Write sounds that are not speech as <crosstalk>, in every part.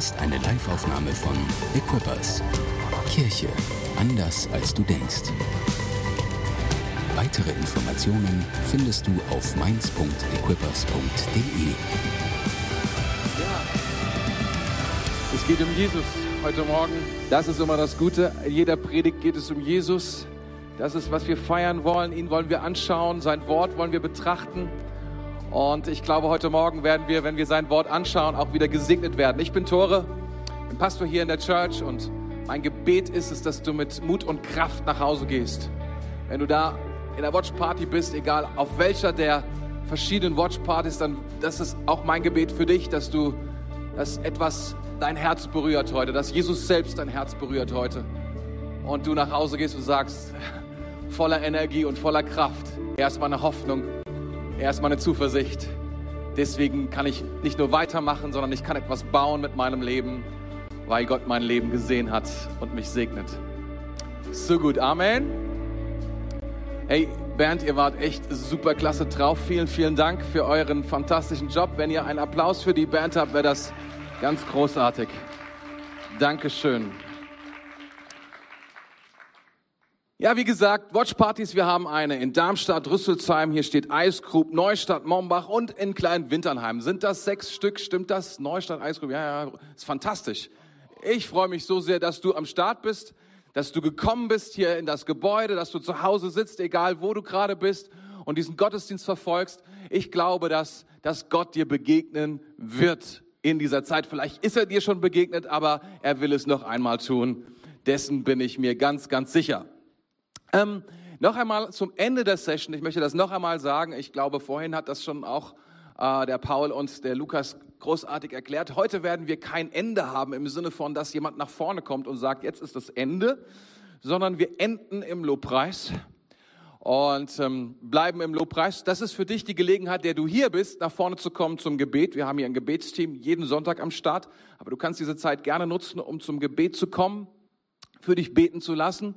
hörst eine Liveaufnahme von Equippers. Kirche anders als du denkst. Weitere Informationen findest du auf mainz.equippers.de. Es geht um Jesus heute Morgen. Das ist immer das Gute. In jeder Predigt geht es um Jesus. Das ist, was wir feiern wollen. Ihn wollen wir anschauen. Sein Wort wollen wir betrachten. Und ich glaube, heute Morgen werden wir, wenn wir sein Wort anschauen, auch wieder gesegnet werden. Ich bin Tore, bin Pastor hier in der Church und mein Gebet ist es, dass du mit Mut und Kraft nach Hause gehst. Wenn du da in der Watch Party bist, egal auf welcher der verschiedenen Watch Partys, dann das ist auch mein Gebet für dich, dass du, dass etwas dein Herz berührt heute, dass Jesus selbst dein Herz berührt heute und du nach Hause gehst und sagst, voller Energie und voller Kraft, erstmal eine Hoffnung er ist meine Zuversicht. Deswegen kann ich nicht nur weitermachen, sondern ich kann etwas bauen mit meinem Leben, weil Gott mein Leben gesehen hat und mich segnet. So gut, Amen. Hey, Bernd, ihr wart echt super klasse drauf. Vielen, vielen Dank für euren fantastischen Job. Wenn ihr einen Applaus für die Band habt, wäre das ganz großartig. Dankeschön. Ja, wie gesagt, Watchpartys, wir haben eine in Darmstadt, Rüsselsheim, hier steht Eisgrub, Neustadt, Mombach und in Klein Winternheim. Sind das sechs Stück? Stimmt das? Neustadt, Eisgrub, ja, ja, ist fantastisch. Ich freue mich so sehr, dass du am Start bist, dass du gekommen bist hier in das Gebäude, dass du zu Hause sitzt, egal wo du gerade bist und diesen Gottesdienst verfolgst. Ich glaube, dass, dass Gott dir begegnen wird in dieser Zeit. Vielleicht ist er dir schon begegnet, aber er will es noch einmal tun. Dessen bin ich mir ganz, ganz sicher. Ähm, noch einmal zum Ende der Session, ich möchte das noch einmal sagen, ich glaube, vorhin hat das schon auch äh, der Paul und der Lukas großartig erklärt. Heute werden wir kein Ende haben im Sinne von, dass jemand nach vorne kommt und sagt, jetzt ist das Ende, sondern wir enden im Lobpreis und ähm, bleiben im Lobpreis. Das ist für dich die Gelegenheit, der du hier bist, nach vorne zu kommen zum Gebet. Wir haben hier ein Gebetsteam jeden Sonntag am Start, aber du kannst diese Zeit gerne nutzen, um zum Gebet zu kommen, für dich beten zu lassen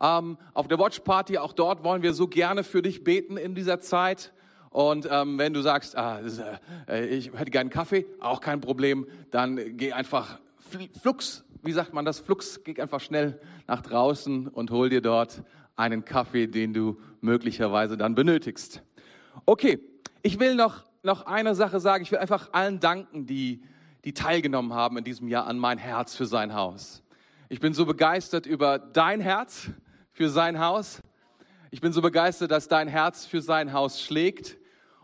ähm, auf der Watch Party. Auch dort wollen wir so gerne für dich beten in dieser Zeit. Und ähm, wenn du sagst, ah, äh, ich hätte gerne einen Kaffee, auch kein Problem, dann geh einfach flux, wie sagt man das, flux, geh einfach schnell nach draußen und hol dir dort einen Kaffee, den du möglicherweise dann benötigst. Okay, ich will noch, noch eine Sache sagen. Ich will einfach allen danken, die, die teilgenommen haben in diesem Jahr an mein Herz für sein Haus. Ich bin so begeistert über dein Herz für sein Haus. Ich bin so begeistert, dass dein Herz für sein Haus schlägt.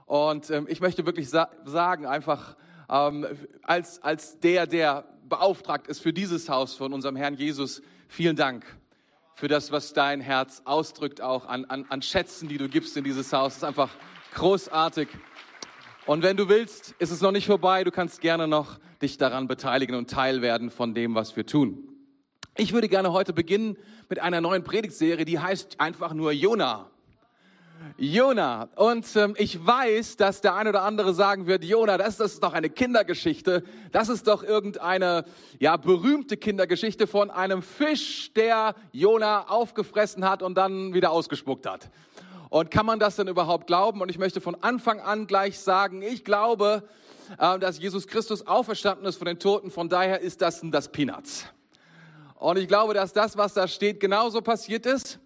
Und ähm, ich möchte wirklich sa sagen, einfach ähm, als, als der, der beauftragt ist für dieses Haus von unserem Herrn Jesus, vielen Dank für das, was dein Herz ausdrückt, auch an, an, an Schätzen, die du gibst in dieses Haus. Das ist einfach großartig. Und wenn du willst, ist es noch nicht vorbei. Du kannst gerne noch dich daran beteiligen und Teil werden von dem, was wir tun. Ich würde gerne heute beginnen mit einer neuen Predigtserie, die heißt einfach nur Jona. Jona. Und ähm, ich weiß, dass der eine oder andere sagen wird, Jona, das, das ist doch eine Kindergeschichte. Das ist doch irgendeine ja, berühmte Kindergeschichte von einem Fisch, der Jona aufgefressen hat und dann wieder ausgespuckt hat. Und kann man das denn überhaupt glauben? Und ich möchte von Anfang an gleich sagen, ich glaube, äh, dass Jesus Christus auferstanden ist von den Toten. Von daher ist das das Peanuts. Und ich glaube, dass das, was da steht, genauso passiert ist.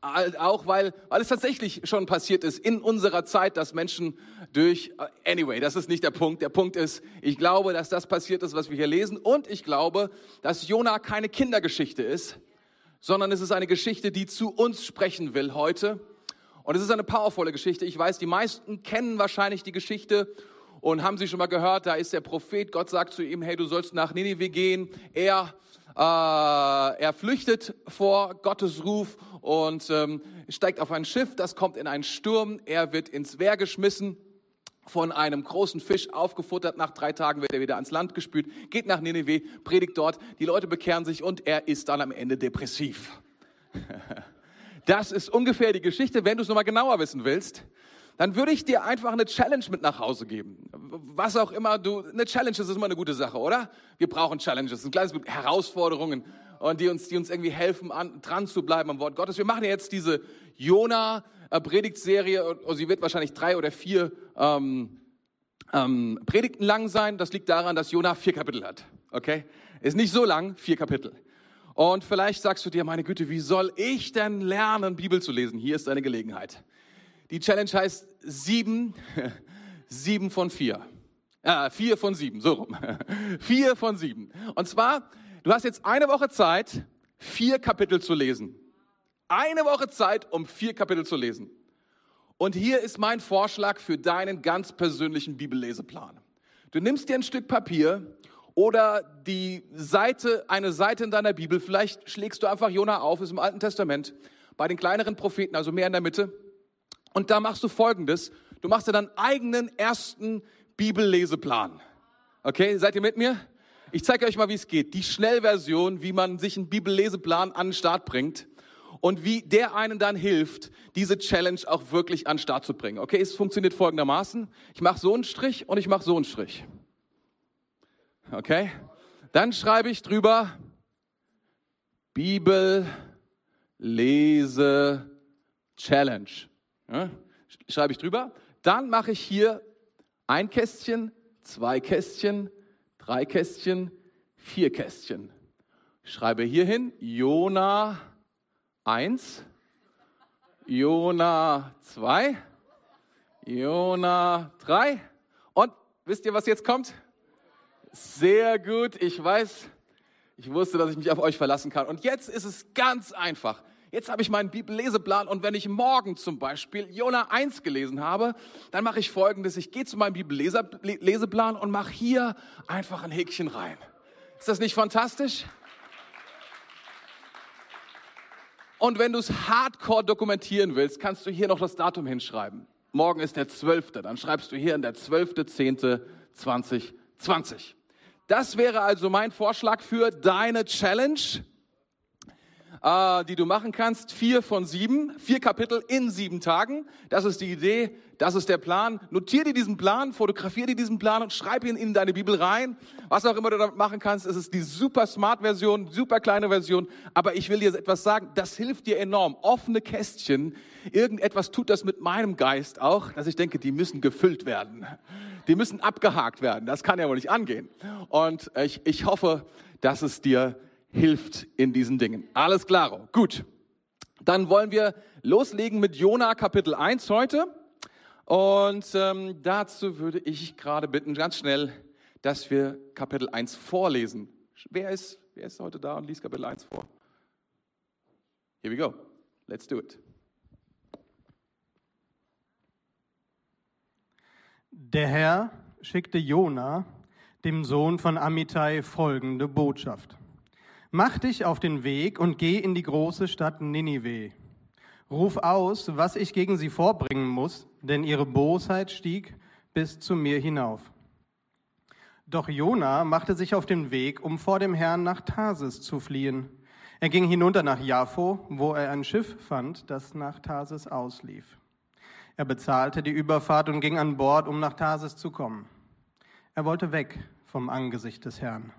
Auch weil, weil es tatsächlich schon passiert ist in unserer Zeit, dass Menschen durch, äh, anyway, das ist nicht der Punkt. Der Punkt ist, ich glaube, dass das passiert ist, was wir hier lesen. Und ich glaube, dass Jona keine Kindergeschichte ist, sondern es ist eine Geschichte, die zu uns sprechen will heute. Und es ist eine powervolle Geschichte. Ich weiß, die meisten kennen wahrscheinlich die Geschichte und haben sie schon mal gehört. Da ist der Prophet, Gott sagt zu ihm, hey, du sollst nach Ninive gehen. Er äh, er flüchtet vor Gottes Ruf und ähm, steigt auf ein Schiff, das kommt in einen Sturm, er wird ins Wehr geschmissen, von einem großen Fisch aufgefuttert, nach drei Tagen wird er wieder ans Land gespült, geht nach Nineveh, predigt dort, die Leute bekehren sich und er ist dann am Ende depressiv. <laughs> Das ist ungefähr die Geschichte, wenn du es nochmal genauer wissen willst dann würde ich dir einfach eine Challenge mit nach Hause geben. Was auch immer du, eine Challenge ist immer eine gute Sache, oder? Wir brauchen Challenges, ein kleines Herausforderungen und die uns, die uns irgendwie helfen, an, dran zu bleiben am Wort Gottes. Wir machen jetzt diese Jona-Predigtserie und sie wird wahrscheinlich drei oder vier ähm, ähm, Predigten lang sein. Das liegt daran, dass Jona vier Kapitel hat. okay? Ist nicht so lang, vier Kapitel. Und vielleicht sagst du dir, meine Güte, wie soll ich denn lernen, Bibel zu lesen? Hier ist deine Gelegenheit. Die Challenge heißt sieben, sieben von vier. Äh, vier von sieben, so rum. <laughs> vier von sieben. Und zwar, du hast jetzt eine Woche Zeit, vier Kapitel zu lesen. Eine Woche Zeit, um vier Kapitel zu lesen. Und hier ist mein Vorschlag für deinen ganz persönlichen Bibelleseplan. Du nimmst dir ein Stück Papier oder die Seite, eine Seite in deiner Bibel. Vielleicht schlägst du einfach Jona auf, ist im Alten Testament, bei den kleineren Propheten, also mehr in der Mitte. Und da machst du Folgendes. Du machst dir deinen eigenen ersten Bibelleseplan. Okay, seid ihr mit mir? Ich zeige euch mal, wie es geht. Die Schnellversion, wie man sich einen Bibelleseplan an den Start bringt und wie der einen dann hilft, diese Challenge auch wirklich an den Start zu bringen. Okay, es funktioniert folgendermaßen. Ich mache so einen Strich und ich mache so einen Strich. Okay? Dann schreibe ich drüber Bibel Lese Challenge. Ja? Schreibe ich drüber. Dann mache ich hier ein Kästchen, zwei Kästchen, drei Kästchen, vier Kästchen. Schreibe hier hin Jona 1, Jona 2, Jona 3. Und wisst ihr, was jetzt kommt? Sehr gut, ich weiß, ich wusste, dass ich mich auf euch verlassen kann. Und jetzt ist es ganz einfach. Jetzt habe ich meinen Bibelleseplan und wenn ich morgen zum Beispiel Jona 1 gelesen habe, dann mache ich folgendes. Ich gehe zu meinem Bibelleseplan und mache hier einfach ein Häkchen rein. Ist das nicht fantastisch? Und wenn du es hardcore dokumentieren willst, kannst du hier noch das Datum hinschreiben. Morgen ist der 12. Dann schreibst du hier in der 12.10.2020. Das wäre also mein Vorschlag für deine Challenge, äh, die du machen kannst. Vier von sieben, vier Kapitel in sieben Tagen. Das ist die Idee, das ist der Plan. Notier dir diesen Plan, fotografier dir diesen Plan und schreib ihn in deine Bibel rein. Was auch immer du damit machen kannst, es ist die super smart Version, super kleine Version. Aber ich will dir etwas sagen, das hilft dir enorm. Offene Kästchen, irgendetwas tut das mit meinem Geist auch, dass ich denke, die müssen gefüllt werden die müssen abgehakt werden. Das kann ja wohl nicht angehen. Und ich, ich hoffe, dass es dir hilft in diesen Dingen. Alles klar. Gut. Dann wollen wir loslegen mit Jona Kapitel 1 heute. Und ähm, dazu würde ich gerade bitten, ganz schnell, dass wir Kapitel 1 vorlesen. Wer ist, wer ist heute da und liest Kapitel 1 vor? Here we go. Let's do it. Der Herr schickte Jona, dem Sohn von Amittai, folgende Botschaft. Mach dich auf den Weg und geh in die große Stadt Ninive. Ruf aus, was ich gegen sie vorbringen muss, denn ihre Bosheit stieg bis zu mir hinauf. Doch Jona machte sich auf den Weg, um vor dem Herrn nach Tarsis zu fliehen. Er ging hinunter nach Jaffo, wo er ein Schiff fand, das nach Tarsis auslief. Er bezahlte die Überfahrt und ging an Bord, um nach Tarsis zu kommen. Er wollte weg vom Angesicht des Herrn.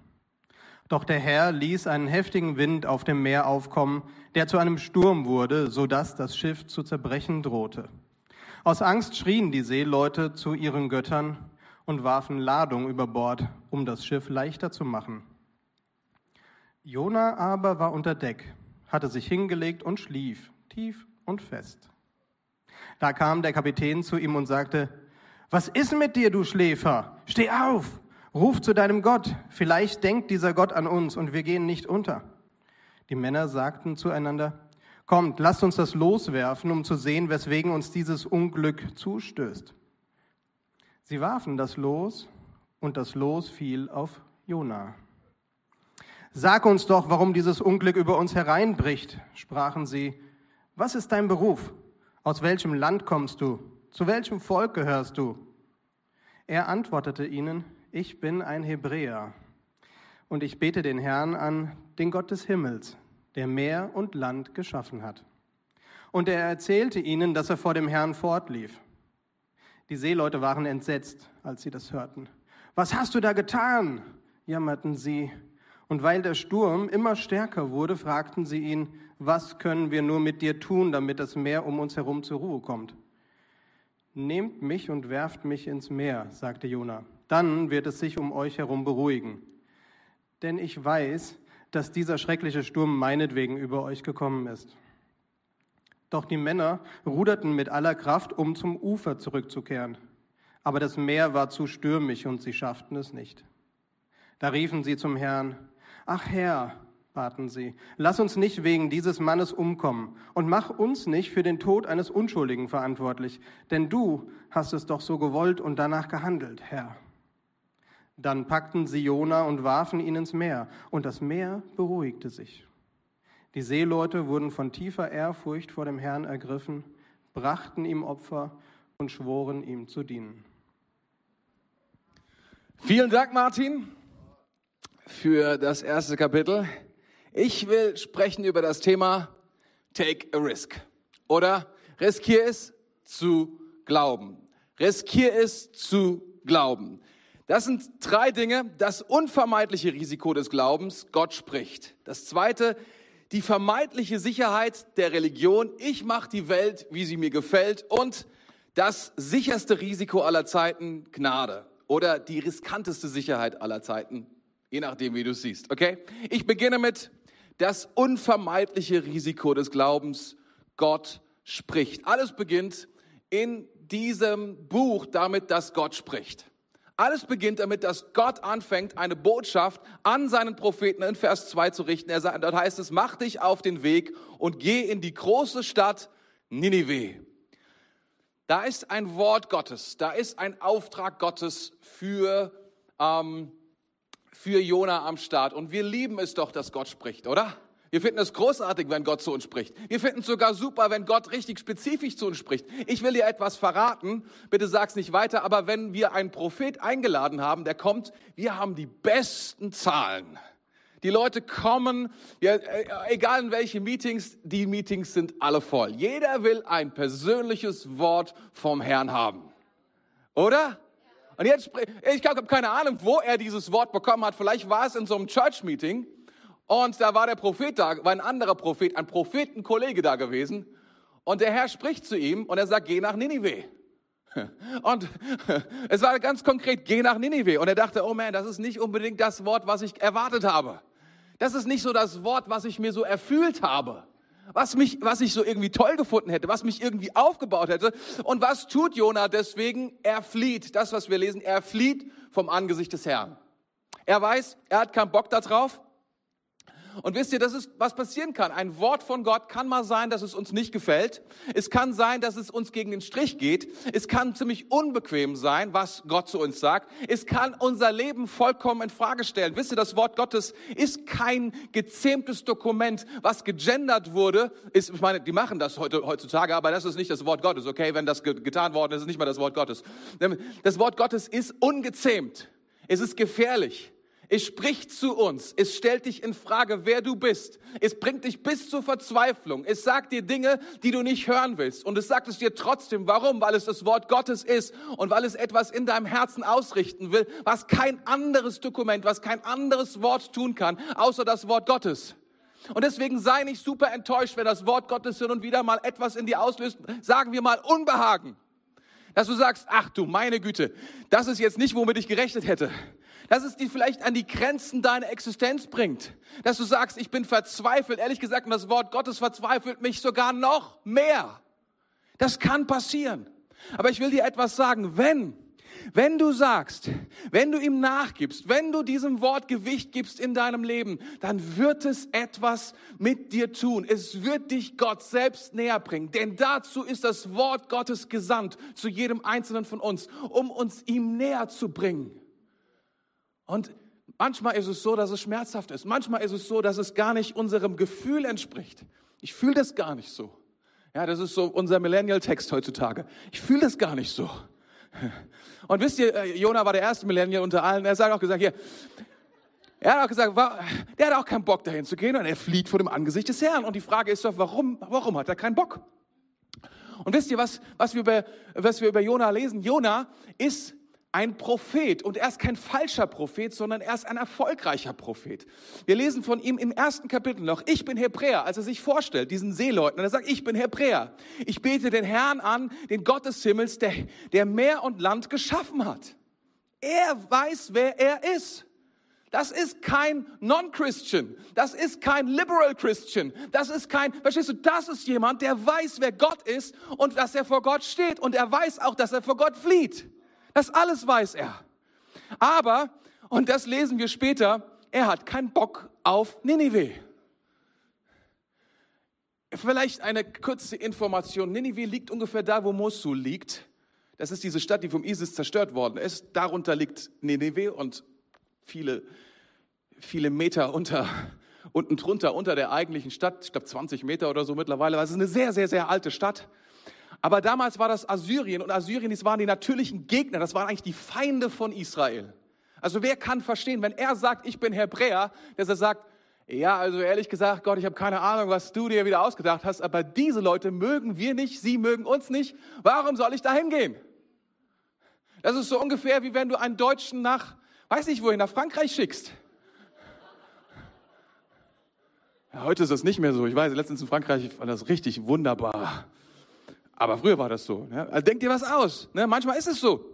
Doch der Herr ließ einen heftigen Wind auf dem Meer aufkommen, der zu einem Sturm wurde, so dass das Schiff zu zerbrechen drohte. Aus Angst schrien die Seeleute zu ihren Göttern und warfen Ladung über Bord, um das Schiff leichter zu machen. Jona aber war unter Deck, hatte sich hingelegt und schlief, tief und fest. Da kam der Kapitän zu ihm und sagte, was ist mit dir, du Schläfer? Steh auf, ruf zu deinem Gott. Vielleicht denkt dieser Gott an uns und wir gehen nicht unter. Die Männer sagten zueinander, kommt, lasst uns das loswerfen, um zu sehen, weswegen uns dieses Unglück zustößt. Sie warfen das Los und das Los fiel auf Jona. Sag uns doch, warum dieses Unglück über uns hereinbricht, sprachen sie. Was ist dein Beruf? Aus welchem Land kommst du? Zu welchem Volk gehörst du? Er antwortete ihnen, ich bin ein Hebräer und ich bete den Herrn an, den Gott des Himmels, der Meer und Land geschaffen hat. Und er erzählte ihnen, dass er vor dem Herrn fortlief. Die Seeleute waren entsetzt, als sie das hörten. Was hast du da getan? jammerten sie. Und weil der Sturm immer stärker wurde, fragten sie ihn, was können wir nur mit dir tun, damit das Meer um uns herum zur Ruhe kommt? Nehmt mich und werft mich ins Meer, sagte Jona. Dann wird es sich um euch herum beruhigen. denn ich weiß, dass dieser schreckliche Sturm meinetwegen über euch gekommen ist. Doch die Männer ruderten mit aller Kraft, um zum Ufer zurückzukehren. Aber das Meer war zu stürmisch und sie schafften es nicht. Da riefen sie zum Herrn, Ach Herr, baten sie, lass uns nicht wegen dieses Mannes umkommen und mach uns nicht für den Tod eines Unschuldigen verantwortlich, denn du hast es doch so gewollt und danach gehandelt, Herr. Dann packten sie Jona und warfen ihn ins Meer, und das Meer beruhigte sich. Die Seeleute wurden von tiefer Ehrfurcht vor dem Herrn ergriffen, brachten ihm Opfer und schworen ihm zu dienen. Vielen Dank, Martin, für das erste Kapitel. Ich will sprechen über das Thema Take a Risk oder riskier es zu glauben. Riskier es zu glauben. Das sind drei Dinge. Das unvermeidliche Risiko des Glaubens, Gott spricht. Das zweite, die vermeintliche Sicherheit der Religion, ich mache die Welt, wie sie mir gefällt. Und das sicherste Risiko aller Zeiten, Gnade. Oder die riskanteste Sicherheit aller Zeiten, je nachdem, wie du es siehst. Okay? Ich beginne mit das unvermeidliche Risiko des Glaubens, Gott spricht. Alles beginnt in diesem Buch damit, dass Gott spricht. Alles beginnt damit, dass Gott anfängt, eine Botschaft an seinen Propheten in Vers 2 zu richten. Er sagt, dort heißt es, mach dich auf den Weg und geh in die große Stadt Ninive. Da ist ein Wort Gottes, da ist ein Auftrag Gottes für ähm, für Jona am Start. Und wir lieben es doch, dass Gott spricht, oder? Wir finden es großartig, wenn Gott zu uns spricht. Wir finden es sogar super, wenn Gott richtig spezifisch zu uns spricht. Ich will dir etwas verraten, bitte sag's nicht weiter, aber wenn wir einen Prophet eingeladen haben, der kommt, wir haben die besten Zahlen. Die Leute kommen, ja, äh, egal in welche Meetings, die Meetings sind alle voll. Jeder will ein persönliches Wort vom Herrn haben. Oder? Und jetzt, ich habe keine Ahnung, wo er dieses Wort bekommen hat. Vielleicht war es in so einem Church-Meeting und da war der Prophet da, war ein anderer Prophet, ein Prophetenkollege da gewesen. Und der Herr spricht zu ihm und er sagt, geh nach Ninive. <laughs> Und <laughs> es war ganz konkret, geh nach Ninive. Und er dachte, oh man, das ist nicht unbedingt das Wort, was ich erwartet habe. Das ist nicht so das Wort, was ich mir so erfüllt habe was mich, was ich so irgendwie toll gefunden hätte, was mich irgendwie aufgebaut hätte. Und was tut Jona deswegen? Er flieht. Das, was wir lesen, er flieht vom Angesicht des Herrn. Er weiß, er hat keinen Bock darauf. Und wisst ihr, das ist, was passieren kann. Ein Wort von Gott kann mal sein, dass es uns nicht gefällt. Es kann sein, dass es uns gegen den Strich geht. Es kann ziemlich unbequem sein, was Gott zu uns sagt. Es kann unser Leben vollkommen in Frage stellen. Wisst ihr, das Wort Gottes ist kein gezähmtes Dokument, was gegendert wurde. Ist, ich meine, die machen das heute, heutzutage, aber das ist nicht das Wort Gottes, okay? Wenn das getan worden ist, ist nicht mal das Wort Gottes. Das Wort Gottes ist ungezähmt. Es ist gefährlich. Es spricht zu uns. Es stellt dich in Frage, wer du bist. Es bringt dich bis zur Verzweiflung. Es sagt dir Dinge, die du nicht hören willst. Und es sagt es dir trotzdem. Warum? Weil es das Wort Gottes ist und weil es etwas in deinem Herzen ausrichten will, was kein anderes Dokument, was kein anderes Wort tun kann, außer das Wort Gottes. Und deswegen sei nicht super enttäuscht, wenn das Wort Gottes hin und wieder mal etwas in dir auslöst, sagen wir mal Unbehagen. Dass du sagst, ach du meine Güte, das ist jetzt nicht, womit ich gerechnet hätte dass es dich vielleicht an die Grenzen deiner Existenz bringt. Dass du sagst, ich bin verzweifelt. Ehrlich gesagt, das Wort Gottes verzweifelt mich sogar noch mehr. Das kann passieren. Aber ich will dir etwas sagen. Wenn, wenn du sagst, wenn du ihm nachgibst, wenn du diesem Wort Gewicht gibst in deinem Leben, dann wird es etwas mit dir tun. Es wird dich Gott selbst näher bringen. Denn dazu ist das Wort Gottes gesandt zu jedem Einzelnen von uns, um uns ihm näher zu bringen. Und manchmal ist es so, dass es schmerzhaft ist. Manchmal ist es so, dass es gar nicht unserem Gefühl entspricht. Ich fühle das gar nicht so. Ja, das ist so unser Millennial-Text heutzutage. Ich fühle das gar nicht so. Und wisst ihr, äh, Jona war der erste Millennial unter allen. Er hat auch gesagt, hier, er hat auch gesagt, der hat auch keinen Bock dahin zu gehen und er flieht vor dem Angesicht des Herrn. Und die Frage ist doch, warum, warum hat er keinen Bock? Und wisst ihr, was, was wir über, was wir über Jona lesen? Jona ist ein Prophet und er ist kein falscher Prophet, sondern er ist ein erfolgreicher Prophet. Wir lesen von ihm im ersten Kapitel noch, ich bin Hebräer, als er sich vorstellt, diesen Seeleuten, und er sagt, ich bin Hebräer. Ich bete den Herrn an, den Gott des Himmels, der, der Meer und Land geschaffen hat. Er weiß, wer er ist. Das ist kein Non-Christian. Das ist kein Liberal Christian. Das ist kein, verstehst du, das ist jemand, der weiß, wer Gott ist und dass er vor Gott steht und er weiß auch, dass er vor Gott flieht. Das alles weiß er. Aber, und das lesen wir später, er hat keinen Bock auf Ninive. Vielleicht eine kurze Information. Ninive liegt ungefähr da, wo Mosul liegt. Das ist diese Stadt, die vom ISIS zerstört worden ist. Darunter liegt Ninive und viele, viele Meter unter, unten drunter, unter der eigentlichen Stadt, ich glaube 20 Meter oder so mittlerweile. Das ist eine sehr, sehr, sehr alte Stadt. Aber damals war das Assyrien und Assyrien, das waren die natürlichen Gegner, das waren eigentlich die Feinde von Israel. Also wer kann verstehen, wenn er sagt, ich bin Hebräer, dass er sagt, ja, also ehrlich gesagt, Gott, ich habe keine Ahnung, was du dir wieder ausgedacht hast, aber diese Leute mögen wir nicht, sie mögen uns nicht. Warum soll ich da hingehen? Das ist so ungefähr wie wenn du einen Deutschen nach weiß nicht wohin, nach Frankreich schickst. Ja, heute ist das nicht mehr so. Ich weiß, letztens in Frankreich war das richtig wunderbar. Aber früher war das so. Ne? Also denk dir was aus. Ne? Manchmal ist es so.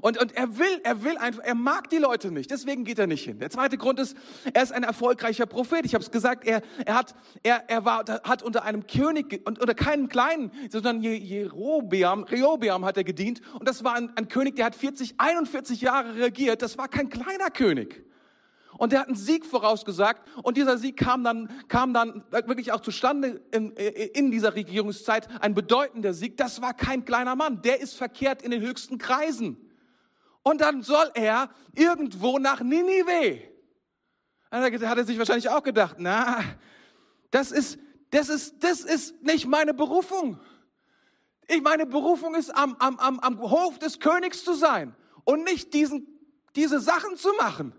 Und, und er will, er will einfach, er mag die Leute nicht, deswegen geht er nicht hin. Der zweite Grund ist, er ist ein erfolgreicher Prophet. Ich habe es gesagt, er, er, hat, er, er war, hat unter einem König und unter keinem kleinen, sondern Jerobeam, Rehobeam hat er gedient. Und das war ein, ein König, der hat 40, 41 Jahre regiert. Das war kein kleiner König. Und der hat einen Sieg vorausgesagt und dieser Sieg kam dann, kam dann wirklich auch zustande in, in dieser Regierungszeit, ein bedeutender Sieg. Das war kein kleiner Mann, der ist verkehrt in den höchsten Kreisen. Und dann soll er irgendwo nach Ninive. Dann hat er sich wahrscheinlich auch gedacht, na, das ist, das ist, das ist nicht meine Berufung. Ich, meine Berufung ist, am, am, am, am Hof des Königs zu sein und nicht diesen, diese Sachen zu machen.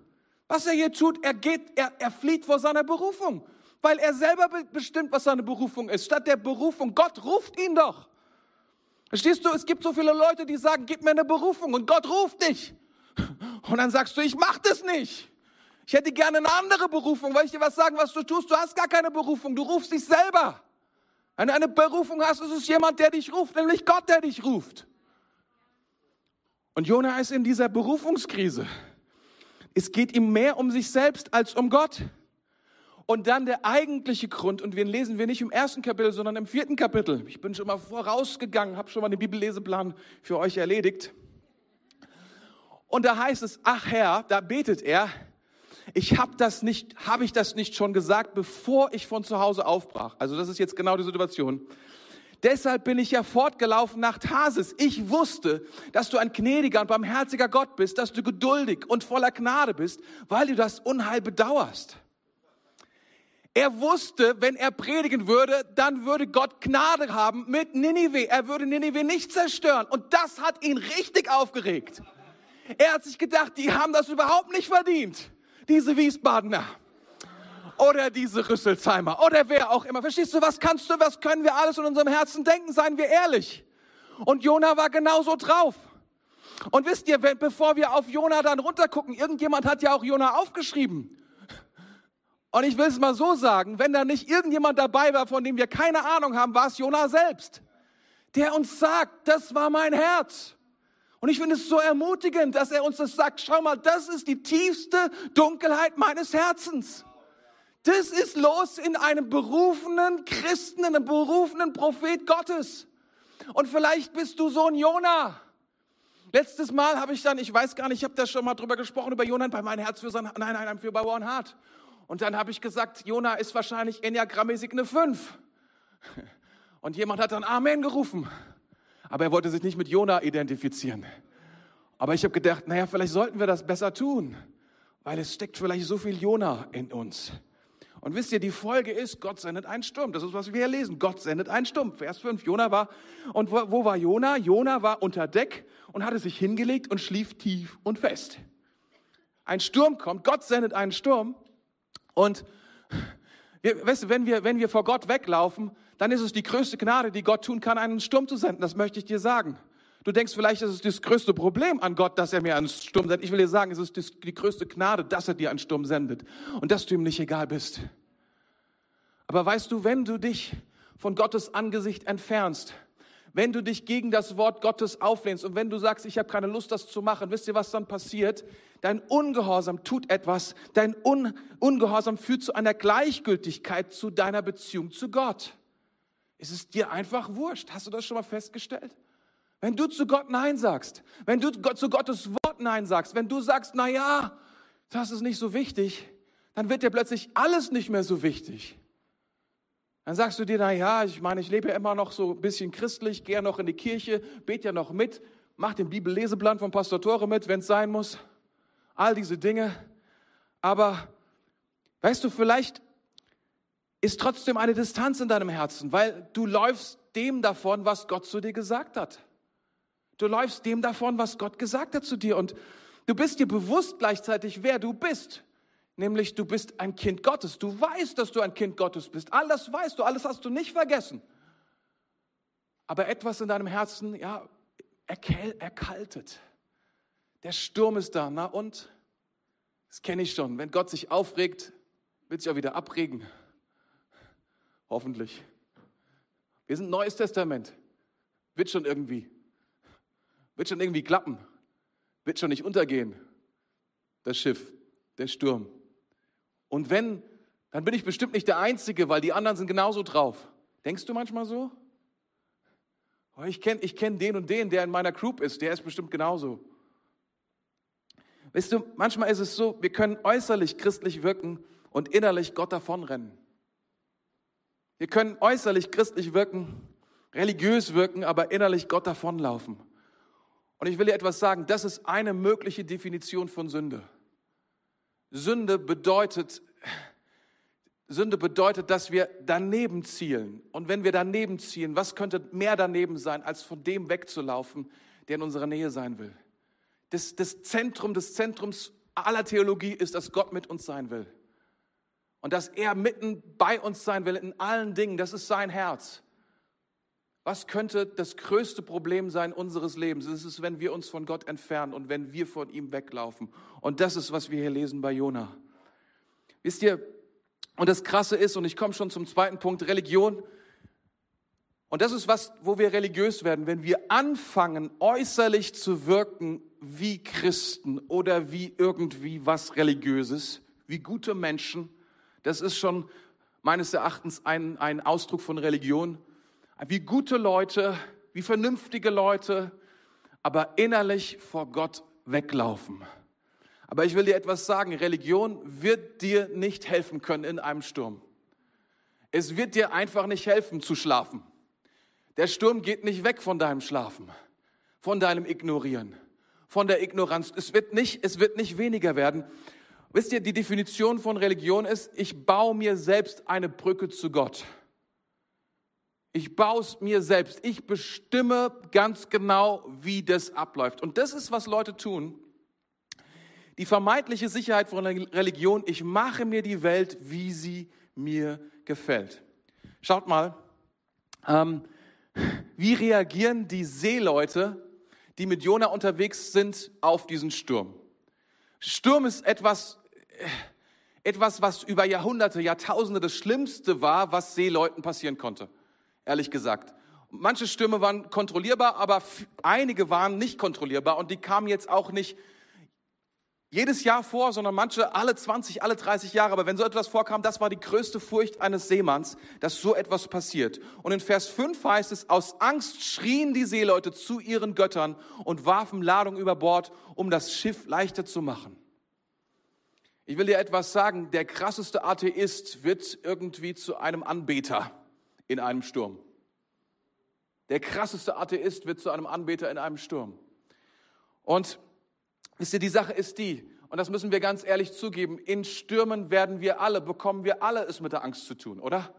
Was er hier tut, er geht, er, er flieht vor seiner Berufung, weil er selber bestimmt, was seine Berufung ist. Statt der Berufung, Gott ruft ihn doch. Verstehst du, es gibt so viele Leute, die sagen, gib mir eine Berufung und Gott ruft dich. <laughs> Und dann sagst du, ich mach das nicht. Ich hätte gerne eine andere Berufung, weil ich dir was sagen, was du tust. Du hast gar keine Berufung, du rufst dich selber. Wenn du eine Berufung hast, ist es jemand, der dich ruft, nämlich Gott, der dich ruft. Und Jona ist in dieser Berufungskrise. Es geht ihm mehr um sich selbst als um Gott. Und dann der eigentliche Grund, und den lesen wir nicht im ersten Kapitel, sondern im vierten Kapitel. Ich bin schon mal vorausgegangen, habe schon mal den Bibelleseplan für euch erledigt. Und da heißt es, ach Herr, da betet er, ich habe das nicht, habe ich das nicht schon gesagt, bevor ich von zu Hause aufbrach. Also das ist jetzt genau die Situation. Deshalb bin ich ja fortgelaufen nach Tarsis. Ich wusste, dass du ein gnädiger und barmherziger Gott bist, dass du geduldig und voller Gnade bist, weil du das Unheil bedauerst. Er wusste, wenn er predigen würde, dann würde Gott Gnade haben mit Ninive. Er würde Ninive nicht zerstören. Und das hat ihn richtig aufgeregt. Er hat sich gedacht, die haben das überhaupt nicht verdient. Diese Wiesbadener. Oder diese Rüsselsheimer. Oder wer auch immer. Verstehst du, was kannst du, was können wir alles in unserem Herzen denken? Seien wir ehrlich. Und Jona war genauso drauf. Und wisst ihr, bevor wir auf Jona dann runtergucken, irgendjemand hat ja auch Jona aufgeschrieben. Und ich will es mal so sagen, wenn da nicht irgendjemand dabei war, von dem wir keine Ahnung haben, war es Jonah selbst, der uns sagt, das war mein Herz. Und ich finde es so ermutigend, dass er uns das sagt, schau mal, das ist die tiefste Dunkelheit meines Herzens. Das ist los in einem berufenen Christen, in einem berufenen Prophet Gottes. Und vielleicht bist du so ein Jonah. Letztes Mal habe ich dann, ich weiß gar nicht, ich habe da schon mal drüber gesprochen, über Jonah bei mein Herz für sein, nein, nein, für Bauer und Hart. Und dann habe ich gesagt, Jona ist wahrscheinlich enneagrammäßig eine 5. Und jemand hat dann Amen gerufen. Aber er wollte sich nicht mit Jona identifizieren. Aber ich habe gedacht, naja, vielleicht sollten wir das besser tun, weil es steckt vielleicht so viel Jona in uns. Und wisst ihr, die Folge ist, Gott sendet einen Sturm. Das ist, was wir hier lesen. Gott sendet einen Sturm. Vers 5. Jona war, und wo, wo war Jona? Jona war unter Deck und hatte sich hingelegt und schlief tief und fest. Ein Sturm kommt, Gott sendet einen Sturm und wir, weißt du, wenn wir, wenn wir vor Gott weglaufen, dann ist es die größte Gnade, die Gott tun kann, einen Sturm zu senden. Das möchte ich dir sagen. Du denkst vielleicht, es ist das größte Problem an Gott, dass er mir einen Sturm sendet. Ich will dir sagen, es ist die größte Gnade, dass er dir einen Sturm sendet und dass du ihm nicht egal bist. Aber weißt du, wenn du dich von Gottes Angesicht entfernst, wenn du dich gegen das Wort Gottes auflehnst und wenn du sagst, ich habe keine Lust, das zu machen, wisst ihr, was dann passiert? Dein Ungehorsam tut etwas, dein Un Ungehorsam führt zu einer Gleichgültigkeit zu deiner Beziehung zu Gott. Es ist dir einfach wurscht. Hast du das schon mal festgestellt? Wenn du zu Gott Nein sagst, wenn du zu Gottes Wort Nein sagst, wenn du sagst, na ja, das ist nicht so wichtig, dann wird dir plötzlich alles nicht mehr so wichtig. Dann sagst du dir, na ja, ich meine, ich lebe ja immer noch so ein bisschen christlich, gehe noch in die Kirche, bete ja noch mit, mach den Bibelleseplan von Pastor Tore mit, wenn es sein muss. All diese Dinge. Aber weißt du, vielleicht ist trotzdem eine Distanz in deinem Herzen, weil du läufst dem davon, was Gott zu dir gesagt hat. Du läufst dem davon, was Gott gesagt hat zu dir. Und du bist dir bewusst gleichzeitig, wer du bist. Nämlich du bist ein Kind Gottes. Du weißt, dass du ein Kind Gottes bist. Alles weißt du, alles hast du nicht vergessen. Aber etwas in deinem Herzen, ja, erkaltet. Der Sturm ist da. Na und? Das kenne ich schon. Wenn Gott sich aufregt, wird sich auch wieder abregen. Hoffentlich. Wir sind Neues Testament. Wird schon irgendwie. Wird schon irgendwie klappen. Wird schon nicht untergehen. Das Schiff, der Sturm. Und wenn, dann bin ich bestimmt nicht der Einzige, weil die anderen sind genauso drauf. Denkst du manchmal so? Oh, ich kenne ich kenn den und den, der in meiner Group ist, der ist bestimmt genauso. Weißt du, manchmal ist es so, wir können äußerlich christlich wirken und innerlich Gott davonrennen. Wir können äußerlich christlich wirken, religiös wirken, aber innerlich Gott davonlaufen. Und ich will dir etwas sagen, das ist eine mögliche Definition von Sünde. Sünde bedeutet, Sünde bedeutet, dass wir daneben zielen. Und wenn wir daneben zielen, was könnte mehr daneben sein, als von dem wegzulaufen, der in unserer Nähe sein will? Das, das Zentrum des Zentrums aller Theologie ist, dass Gott mit uns sein will. Und dass er mitten bei uns sein will in allen Dingen. Das ist sein Herz. Was könnte das größte Problem sein unseres Lebens? Es ist, wenn wir uns von Gott entfernen und wenn wir von ihm weglaufen. Und das ist, was wir hier lesen bei Jona. Wisst ihr, und das Krasse ist, und ich komme schon zum zweiten Punkt, Religion. Und das ist was, wo wir religiös werden, wenn wir anfangen, äußerlich zu wirken wie Christen oder wie irgendwie was Religiöses, wie gute Menschen. Das ist schon meines Erachtens ein, ein Ausdruck von Religion wie gute Leute, wie vernünftige Leute, aber innerlich vor Gott weglaufen. Aber ich will dir etwas sagen, Religion wird dir nicht helfen können in einem Sturm. Es wird dir einfach nicht helfen zu schlafen. Der Sturm geht nicht weg von deinem Schlafen, von deinem Ignorieren, von der Ignoranz. Es wird nicht, es wird nicht weniger werden. Wisst ihr, die Definition von Religion ist, ich baue mir selbst eine Brücke zu Gott. Ich baue es mir selbst. Ich bestimme ganz genau, wie das abläuft. Und das ist, was Leute tun. Die vermeintliche Sicherheit von Religion, ich mache mir die Welt, wie sie mir gefällt. Schaut mal, ähm, wie reagieren die Seeleute, die mit Jona unterwegs sind, auf diesen Sturm? Sturm ist etwas, äh, etwas, was über Jahrhunderte, Jahrtausende das Schlimmste war, was Seeleuten passieren konnte ehrlich gesagt. Manche Stürme waren kontrollierbar, aber einige waren nicht kontrollierbar und die kamen jetzt auch nicht jedes Jahr vor, sondern manche alle 20, alle 30 Jahre. Aber wenn so etwas vorkam, das war die größte Furcht eines Seemanns, dass so etwas passiert. Und in Vers 5 heißt es, aus Angst schrien die Seeleute zu ihren Göttern und warfen Ladung über Bord, um das Schiff leichter zu machen. Ich will dir etwas sagen, der krasseste Atheist wird irgendwie zu einem Anbeter in einem Sturm. Der krasseste Atheist wird zu einem Anbeter in einem Sturm. Und wisst ihr, die Sache ist die, und das müssen wir ganz ehrlich zugeben, in Stürmen werden wir alle, bekommen wir alle es mit der Angst zu tun, oder?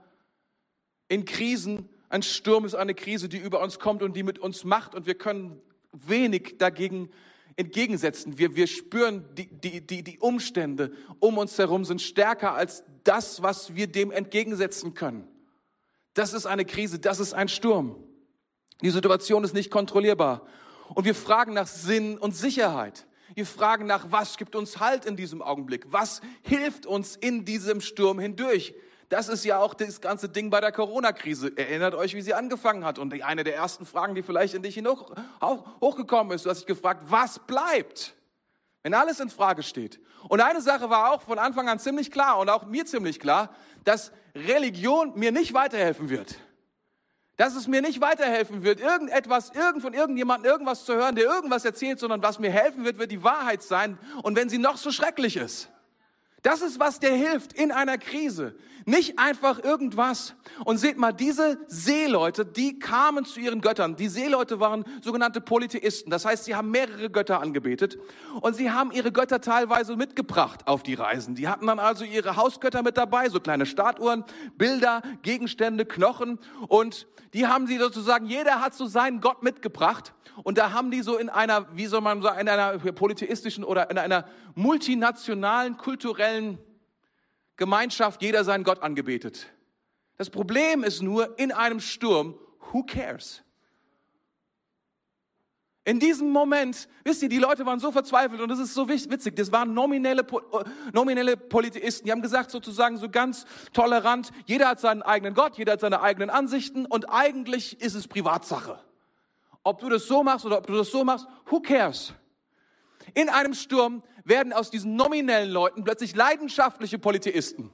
In Krisen, ein Sturm ist eine Krise, die über uns kommt und die mit uns macht und wir können wenig dagegen entgegensetzen. Wir, wir spüren, die, die, die, die Umstände um uns herum sind stärker als das, was wir dem entgegensetzen können. Das ist eine Krise, das ist ein Sturm. Die Situation ist nicht kontrollierbar. Und wir fragen nach Sinn und Sicherheit. Wir fragen nach, was gibt uns Halt in diesem Augenblick? Was hilft uns in diesem Sturm hindurch? Das ist ja auch das ganze Ding bei der Corona-Krise. Erinnert euch, wie sie angefangen hat. Und eine der ersten Fragen, die vielleicht in dich hinauf, hochgekommen ist, du hast dich gefragt, was bleibt? Wenn alles in Frage steht. Und eine Sache war auch von Anfang an ziemlich klar und auch mir ziemlich klar, dass Religion mir nicht weiterhelfen wird. Dass es mir nicht weiterhelfen wird, irgendetwas, irgend von irgendjemandem irgendwas zu hören, der irgendwas erzählt, sondern was mir helfen wird, wird die Wahrheit sein. Und wenn sie noch so schrecklich ist. Das ist, was dir hilft in einer Krise. Nicht einfach irgendwas. Und seht mal, diese Seeleute, die kamen zu ihren Göttern. Die Seeleute waren sogenannte Polytheisten. Das heißt, sie haben mehrere Götter angebetet. Und sie haben ihre Götter teilweise mitgebracht auf die Reisen. Die hatten dann also ihre Hausgötter mit dabei, so kleine Statuen, Bilder, Gegenstände, Knochen. Und die haben sie sozusagen, jeder hat so seinen Gott mitgebracht. Und da haben die so in einer, wie soll man sagen, in einer polytheistischen oder in einer multinationalen, kulturellen Gemeinschaft jeder seinen Gott angebetet. Das Problem ist nur, in einem Sturm, who cares? In diesem Moment, wisst ihr, die Leute waren so verzweifelt und das ist so witzig, das waren nominelle, nominelle Polytheisten. Die haben gesagt sozusagen so ganz tolerant, jeder hat seinen eigenen Gott, jeder hat seine eigenen Ansichten und eigentlich ist es Privatsache. Ob du das so machst oder ob du das so machst, who cares? In einem Sturm werden aus diesen nominellen Leuten plötzlich leidenschaftliche Polytheisten.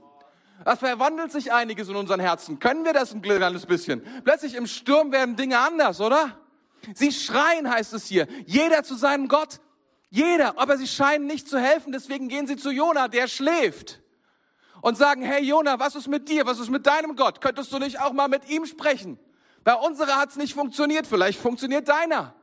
Da verwandelt sich einiges in unseren Herzen. Können wir das ein kleines bisschen? Plötzlich im Sturm werden Dinge anders, oder? Sie schreien, heißt es hier. Jeder zu seinem Gott. Jeder. Aber sie scheinen nicht zu helfen. Deswegen gehen sie zu Jona, der schläft. Und sagen, hey Jona, was ist mit dir? Was ist mit deinem Gott? Könntest du nicht auch mal mit ihm sprechen? Bei unserer hat es nicht funktioniert. Vielleicht funktioniert deiner.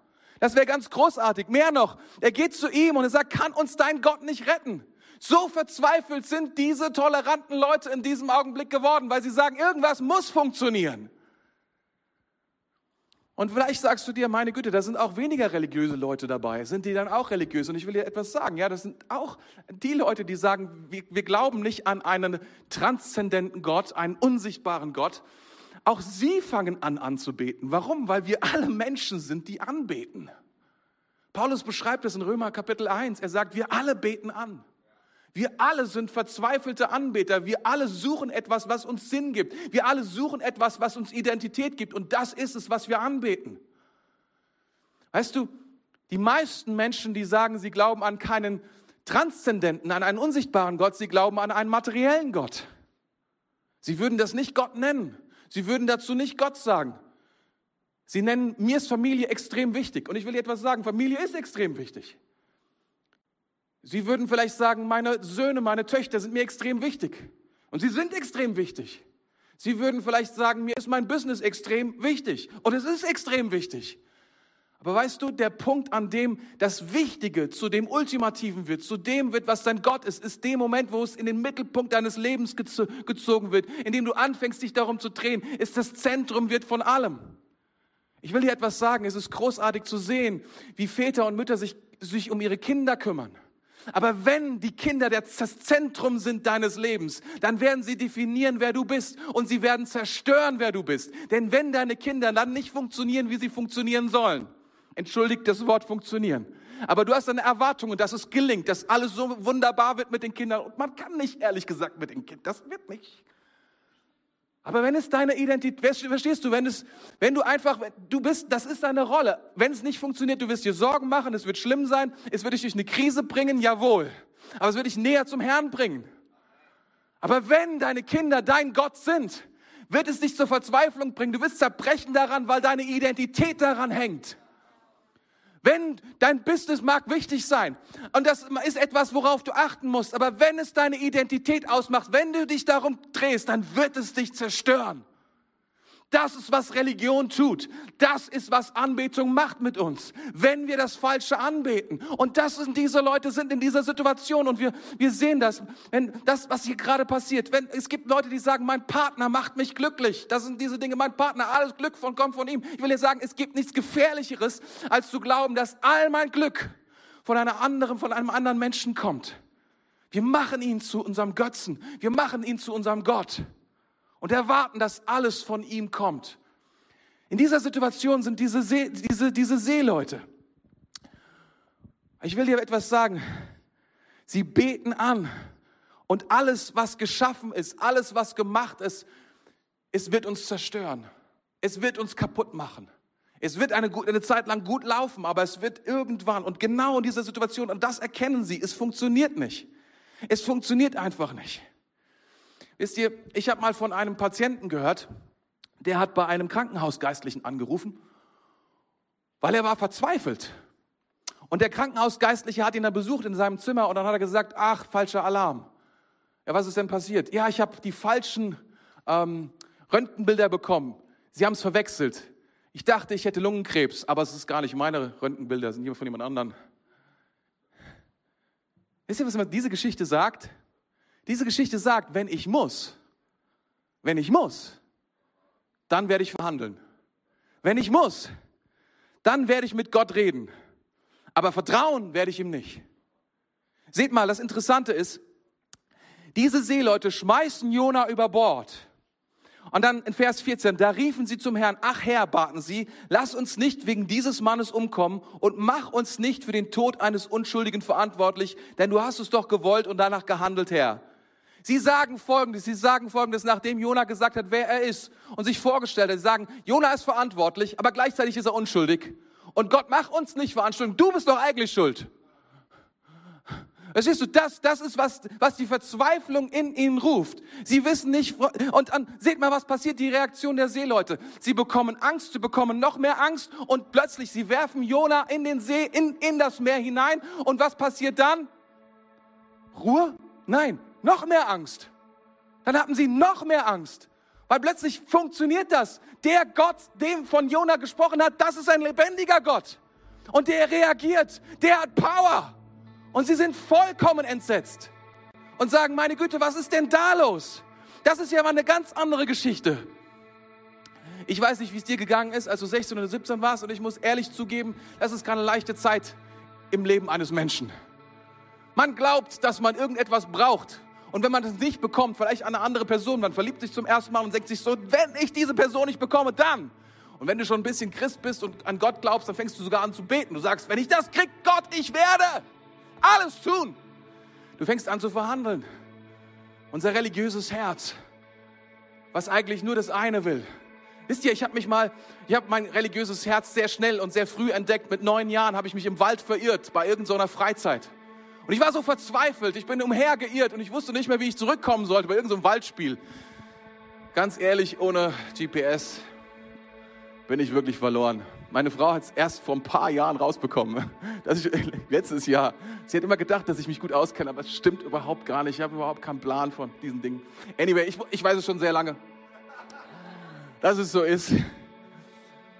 Das wäre ganz großartig. Mehr noch, er geht zu ihm und er sagt, kann uns dein Gott nicht retten? So verzweifelt sind diese toleranten Leute in diesem Augenblick geworden, weil sie sagen, irgendwas muss funktionieren. Und vielleicht sagst du dir, meine Güte, da sind auch weniger religiöse Leute dabei. Sind die dann auch religiös? Und ich will dir etwas sagen. Ja, das sind auch die Leute, die sagen, wir, wir glauben nicht an einen transzendenten Gott, einen unsichtbaren Gott, auch sie fangen an anzubeten. Warum? Weil wir alle Menschen sind, die anbeten. Paulus beschreibt es in Römer Kapitel 1. Er sagt, wir alle beten an. Wir alle sind verzweifelte Anbeter. Wir alle suchen etwas, was uns Sinn gibt. Wir alle suchen etwas, was uns Identität gibt. Und das ist es, was wir anbeten. Weißt du, die meisten Menschen, die sagen, sie glauben an keinen transzendenten, an einen unsichtbaren Gott, sie glauben an einen materiellen Gott. Sie würden das nicht Gott nennen. Sie würden dazu nicht Gott sagen. Sie nennen, mir ist Familie extrem wichtig. Und ich will dir etwas sagen, Familie ist extrem wichtig. Sie würden vielleicht sagen, meine Söhne, meine Töchter sind mir extrem wichtig. Und sie sind extrem wichtig. Sie würden vielleicht sagen, mir ist mein Business extrem wichtig. Und es ist extrem wichtig. Aber weißt du, der Punkt, an dem das Wichtige zu dem Ultimativen wird, zu dem wird, was dein Gott ist, ist der Moment, wo es in den Mittelpunkt deines Lebens gezogen wird, in dem du anfängst, dich darum zu drehen, ist das Zentrum wird von allem. Ich will dir etwas sagen, es ist großartig zu sehen, wie Väter und Mütter sich, sich um ihre Kinder kümmern. Aber wenn die Kinder das Zentrum sind deines Lebens, dann werden sie definieren, wer du bist und sie werden zerstören, wer du bist. Denn wenn deine Kinder dann nicht funktionieren, wie sie funktionieren sollen, entschuldigt das Wort funktionieren. Aber du hast eine Erwartung dass es gelingt, dass alles so wunderbar wird mit den Kindern. Und man kann nicht, ehrlich gesagt, mit den Kindern. Das wird nicht. Aber wenn es deine Identität, verstehst du, wenn es, wenn du einfach, du bist, das ist deine Rolle. Wenn es nicht funktioniert, du wirst dir Sorgen machen, es wird schlimm sein, es wird dich durch eine Krise bringen, jawohl. Aber es wird dich näher zum Herrn bringen. Aber wenn deine Kinder dein Gott sind, wird es dich zur Verzweiflung bringen. Du wirst zerbrechen daran, weil deine Identität daran hängt. Wenn dein Business mag wichtig sein und das ist etwas, worauf du achten musst, aber wenn es deine Identität ausmacht, wenn du dich darum drehst, dann wird es dich zerstören. Das ist, was Religion tut. Das ist, was Anbetung macht mit uns, wenn wir das Falsche anbeten. Und das sind diese Leute sind in dieser Situation und wir, wir sehen das, wenn das, was hier gerade passiert. Wenn, es gibt Leute, die sagen, mein Partner macht mich glücklich. Das sind diese Dinge, mein Partner, alles Glück von, kommt von ihm. Ich will dir sagen, es gibt nichts Gefährlicheres, als zu glauben, dass all mein Glück von einer anderen, von einem anderen Menschen kommt. Wir machen ihn zu unserem Götzen. Wir machen ihn zu unserem Gott und erwarten, dass alles von ihm kommt. In dieser Situation sind diese, See, diese, diese Seeleute. Ich will dir etwas sagen. Sie beten an Und alles, was geschaffen ist, alles, was gemacht ist, es wird uns zerstören. Es wird uns kaputt machen. Es wird eine, eine Zeit lang gut laufen, aber es wird irgendwann und genau in dieser Situation, und das erkennen sie, es funktioniert nicht. Es funktioniert einfach nicht. Wisst ihr, ich habe mal von einem Patienten gehört, der hat bei einem Krankenhausgeistlichen angerufen, weil er war verzweifelt. Und der Krankenhausgeistliche hat ihn dann besucht in seinem Zimmer und dann hat er gesagt, ach, falscher Alarm. Ja, was ist denn passiert? Ja, ich habe die falschen ähm, Röntgenbilder bekommen. Sie haben es verwechselt. Ich dachte, ich hätte Lungenkrebs, aber es ist gar nicht meine Röntgenbilder, sind hier von jemand anderem. Wisst ihr, was diese Geschichte sagt? Diese Geschichte sagt, wenn ich muss, wenn ich muss, dann werde ich verhandeln. Wenn ich muss, dann werde ich mit Gott reden. Aber vertrauen werde ich ihm nicht. Seht mal, das Interessante ist, diese Seeleute schmeißen Jona über Bord. Und dann in Vers 14, da riefen sie zum Herrn, ach Herr, baten sie, lass uns nicht wegen dieses Mannes umkommen und mach uns nicht für den Tod eines Unschuldigen verantwortlich, denn du hast es doch gewollt und danach gehandelt, Herr. Sie sagen Folgendes, sie sagen Folgendes, nachdem Jona gesagt hat, wer er ist und sich vorgestellt hat. Sie sagen, Jona ist verantwortlich, aber gleichzeitig ist er unschuldig. Und Gott, mach uns nicht verantwortlich, du bist doch eigentlich schuld. Verstehst du, das, das ist, was, was die Verzweiflung in ihnen ruft. Sie wissen nicht, und dann, seht mal, was passiert, die Reaktion der Seeleute. Sie bekommen Angst, sie bekommen noch mehr Angst und plötzlich, sie werfen Jona in den See, in, in das Meer hinein. Und was passiert dann? Ruhe? Nein, noch mehr Angst. Dann hatten sie noch mehr Angst. Weil plötzlich funktioniert das. Der Gott, dem von Jona gesprochen hat, das ist ein lebendiger Gott. Und der reagiert. Der hat Power. Und sie sind vollkommen entsetzt und sagen, meine Güte, was ist denn da los? Das ist ja mal eine ganz andere Geschichte. Ich weiß nicht, wie es dir gegangen ist, als du 16 oder 17 warst und ich muss ehrlich zugeben, das ist keine leichte Zeit im Leben eines Menschen. Man glaubt, dass man irgendetwas braucht und wenn man das nicht bekommt, vielleicht eine andere Person, man verliebt sich zum ersten Mal und denkt sich so, wenn ich diese Person nicht bekomme, dann. Und wenn du schon ein bisschen Christ bist und an Gott glaubst, dann fängst du sogar an zu beten. Du sagst, wenn ich das krieg, Gott, ich werde alles tun. Du fängst an zu verhandeln. Unser religiöses Herz, was eigentlich nur das eine will. Wisst ihr, ich habe mich mal, ich habe mein religiöses Herz sehr schnell und sehr früh entdeckt. Mit neun Jahren habe ich mich im Wald verirrt bei irgendeiner Freizeit. Und ich war so verzweifelt, ich bin umhergeirrt und ich wusste nicht mehr, wie ich zurückkommen sollte bei irgendeinem Waldspiel. Ganz ehrlich, ohne GPS bin ich wirklich verloren. Meine Frau hat es erst vor ein paar Jahren rausbekommen. <laughs> Dass ich, <laughs> letztes Jahr. Sie hat immer gedacht, dass ich mich gut auskenne, aber es stimmt überhaupt gar nicht. Ich habe überhaupt keinen Plan von diesen Dingen. Anyway, ich, ich weiß es schon sehr lange, dass es so ist.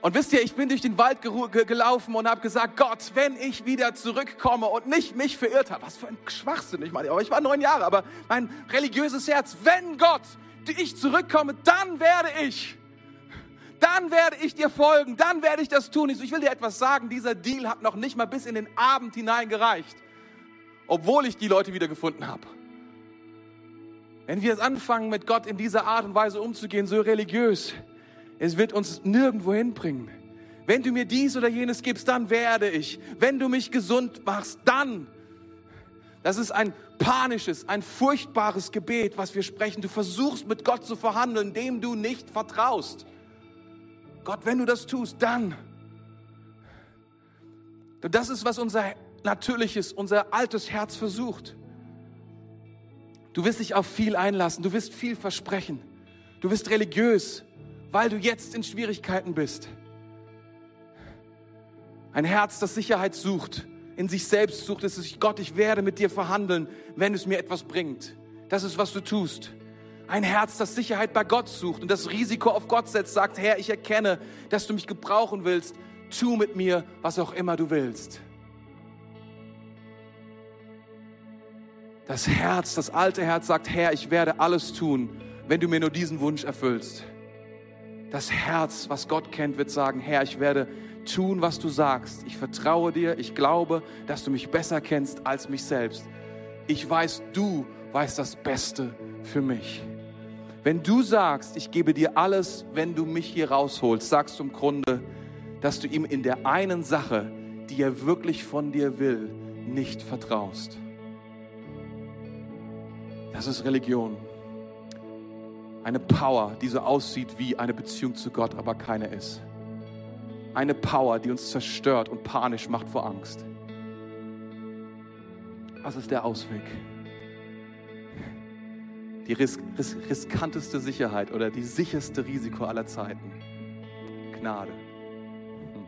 Und wisst ihr, ich bin durch den Wald gelaufen und habe gesagt, Gott, wenn ich wieder zurückkomme und nicht mich verirrt habe, was für ein Schwachsinn, ich meine, aber ich war neun Jahre, aber mein religiöses Herz, wenn Gott, ich zurückkomme, dann werde ich dann werde ich dir folgen, dann werde ich das tun. Ich will dir etwas sagen, dieser Deal hat noch nicht mal bis in den Abend hinein gereicht, obwohl ich die Leute wieder gefunden habe. Wenn wir es anfangen, mit Gott in dieser Art und Weise umzugehen, so religiös, es wird uns nirgendwo hinbringen. Wenn du mir dies oder jenes gibst, dann werde ich. Wenn du mich gesund machst, dann. Das ist ein panisches, ein furchtbares Gebet, was wir sprechen. Du versuchst mit Gott zu verhandeln, dem du nicht vertraust. Gott, wenn du das tust, dann. Das ist, was unser natürliches, unser altes Herz versucht. Du wirst dich auf viel einlassen, du wirst viel versprechen. Du wirst religiös, weil du jetzt in Schwierigkeiten bist. Ein Herz, das Sicherheit sucht, in sich selbst sucht, es ist Gott, ich werde mit dir verhandeln, wenn es mir etwas bringt. Das ist, was du tust. Ein Herz, das Sicherheit bei Gott sucht und das Risiko auf Gott setzt, sagt, Herr, ich erkenne, dass du mich gebrauchen willst. Tu mit mir, was auch immer du willst. Das Herz, das alte Herz sagt, Herr, ich werde alles tun, wenn du mir nur diesen Wunsch erfüllst. Das Herz, was Gott kennt, wird sagen, Herr, ich werde tun, was du sagst. Ich vertraue dir, ich glaube, dass du mich besser kennst als mich selbst. Ich weiß, du weißt das Beste für mich. Wenn du sagst, ich gebe dir alles, wenn du mich hier rausholst, sagst du im Grunde, dass du ihm in der einen Sache, die er wirklich von dir will, nicht vertraust. Das ist Religion. Eine Power, die so aussieht wie eine Beziehung zu Gott, aber keine ist. Eine Power, die uns zerstört und panisch macht vor Angst. Was ist der Ausweg? Die ris ris riskanteste Sicherheit oder die sicherste Risiko aller Zeiten. Gnade. Hm.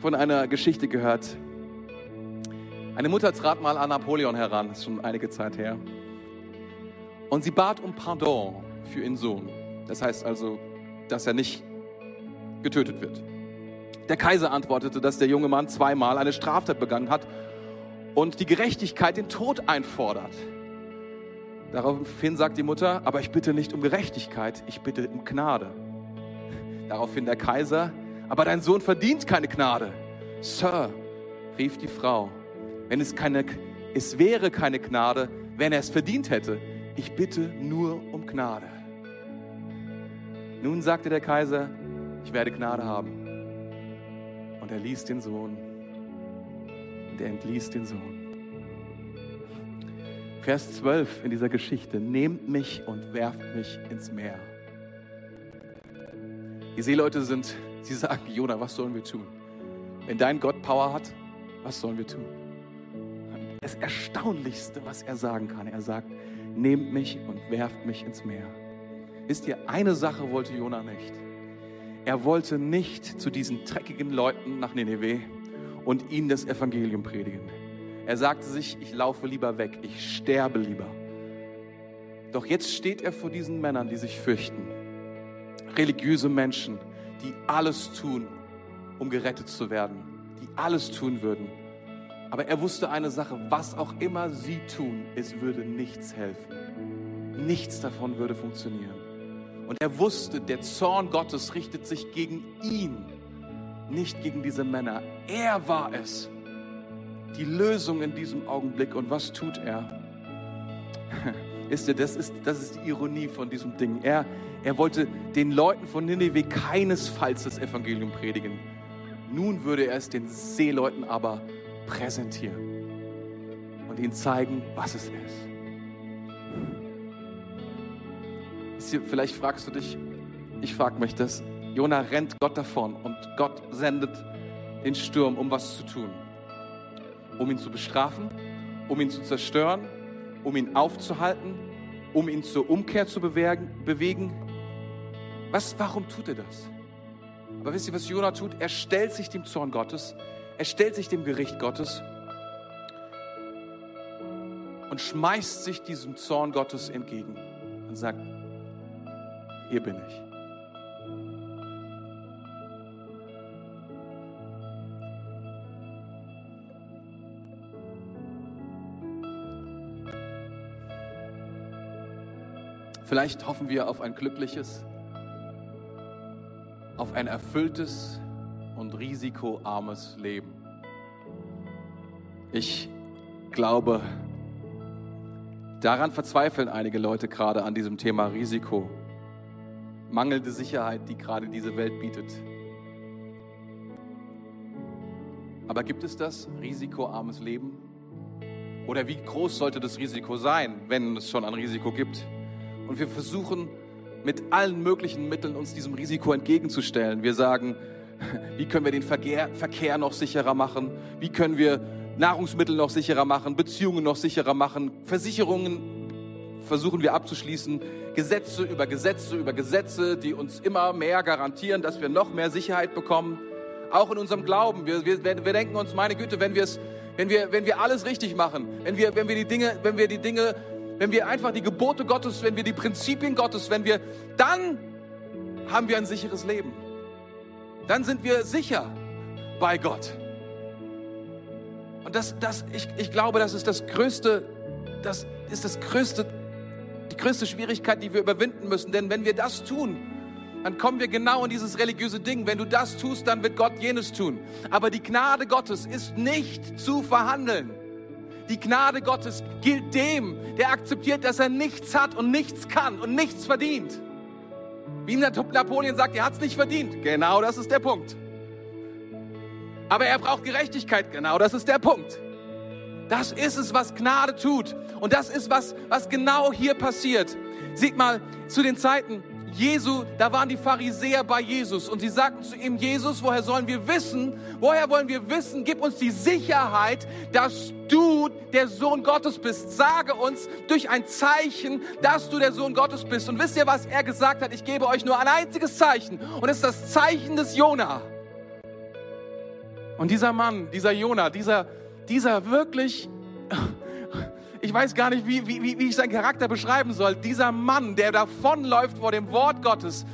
Von einer Geschichte gehört. Eine Mutter trat mal an Napoleon heran, das ist schon einige Zeit her. Und sie bat um Pardon für ihren Sohn. Das heißt also, dass er nicht getötet wird. Der Kaiser antwortete, dass der junge Mann zweimal eine Straftat begangen hat und die Gerechtigkeit den Tod einfordert. Daraufhin sagt die Mutter, aber ich bitte nicht um Gerechtigkeit, ich bitte um Gnade. Daraufhin der Kaiser, aber dein Sohn verdient keine Gnade. Sir, rief die Frau, wenn es keine, es wäre keine Gnade, wenn er es verdient hätte. Ich bitte nur um Gnade. Nun sagte der Kaiser, ich werde Gnade haben. Und er ließ den Sohn. Und er entließ den Sohn. Vers 12 in dieser Geschichte. Nehmt mich und werft mich ins Meer. Die Seeleute sind, sie sagen, Jona, was sollen wir tun? Wenn dein Gott Power hat, was sollen wir tun? Das Erstaunlichste, was er sagen kann, er sagt, nehmt mich und werft mich ins Meer. Wisst ihr, eine Sache wollte Jona nicht. Er wollte nicht zu diesen dreckigen Leuten nach Nineveh und ihnen das Evangelium predigen. Er sagte sich, ich laufe lieber weg, ich sterbe lieber. Doch jetzt steht er vor diesen Männern, die sich fürchten. Religiöse Menschen, die alles tun, um gerettet zu werden, die alles tun würden. Aber er wusste eine Sache, was auch immer sie tun, es würde nichts helfen. Nichts davon würde funktionieren. Und er wusste, der Zorn Gottes richtet sich gegen ihn, nicht gegen diese Männer. Er war es, die Lösung in diesem Augenblick. Und was tut er? <laughs> Ist ihr, das ist, das ist die Ironie von diesem Ding. Er, er wollte den Leuten von Nineveh keinesfalls das Evangelium predigen. Nun würde er es den Seeleuten aber präsentieren und ihnen zeigen, was es ist. Vielleicht fragst du dich, ich frage mich das, Jona rennt Gott davon und Gott sendet den Sturm, um was zu tun um ihn zu bestrafen, um ihn zu zerstören, um ihn aufzuhalten, um ihn zur Umkehr zu bewegen. Was, warum tut er das? Aber wisst ihr, was Jona tut? Er stellt sich dem Zorn Gottes, er stellt sich dem Gericht Gottes und schmeißt sich diesem Zorn Gottes entgegen und sagt, hier bin ich. Vielleicht hoffen wir auf ein glückliches, auf ein erfülltes und risikoarmes Leben. Ich glaube, daran verzweifeln einige Leute gerade an diesem Thema Risiko. Mangelnde Sicherheit, die gerade diese Welt bietet. Aber gibt es das risikoarmes Leben? Oder wie groß sollte das Risiko sein, wenn es schon ein Risiko gibt? Und wir versuchen mit allen möglichen Mitteln uns diesem Risiko entgegenzustellen. Wir sagen, wie können wir den Verkehr, Verkehr noch sicherer machen? Wie können wir Nahrungsmittel noch sicherer machen? Beziehungen noch sicherer machen? Versicherungen versuchen wir abzuschließen. Gesetze über Gesetze über Gesetze, die uns immer mehr garantieren, dass wir noch mehr Sicherheit bekommen. Auch in unserem Glauben. Wir, wir, wir denken uns, meine Güte, wenn wir wenn wir, wenn wir alles richtig machen, wenn wir, wenn wir die Dinge, wenn wir die Dinge wenn wir einfach die Gebote Gottes, wenn wir die Prinzipien Gottes, wenn wir, dann haben wir ein sicheres Leben. Dann sind wir sicher bei Gott. Und das, das, ich, ich glaube, das ist das größte, das ist das größte, die größte Schwierigkeit, die wir überwinden müssen. Denn wenn wir das tun, dann kommen wir genau in dieses religiöse Ding. Wenn du das tust, dann wird Gott jenes tun. Aber die Gnade Gottes ist nicht zu verhandeln. Die Gnade Gottes gilt dem, der akzeptiert, dass er nichts hat und nichts kann und nichts verdient. Wie Napoleon sagt, er hat es nicht verdient. Genau das ist der Punkt. Aber er braucht Gerechtigkeit. Genau das ist der Punkt. Das ist es, was Gnade tut. Und das ist, was, was genau hier passiert. Sieht mal, zu den Zeiten Jesu, da waren die Pharisäer bei Jesus und sie sagten zu ihm, Jesus, woher sollen wir wissen, woher wollen wir wissen, gib uns die Sicherheit, dass du der Sohn Gottes bist. Sage uns durch ein Zeichen, dass du der Sohn Gottes bist. Und wisst ihr, was er gesagt hat? Ich gebe euch nur ein einziges Zeichen und es ist das Zeichen des Jona. Und dieser Mann, dieser Jona, dieser, dieser wirklich ich weiß gar nicht, wie, wie, wie ich seinen Charakter beschreiben soll. Dieser Mann, der davonläuft vor dem Wort Gottes,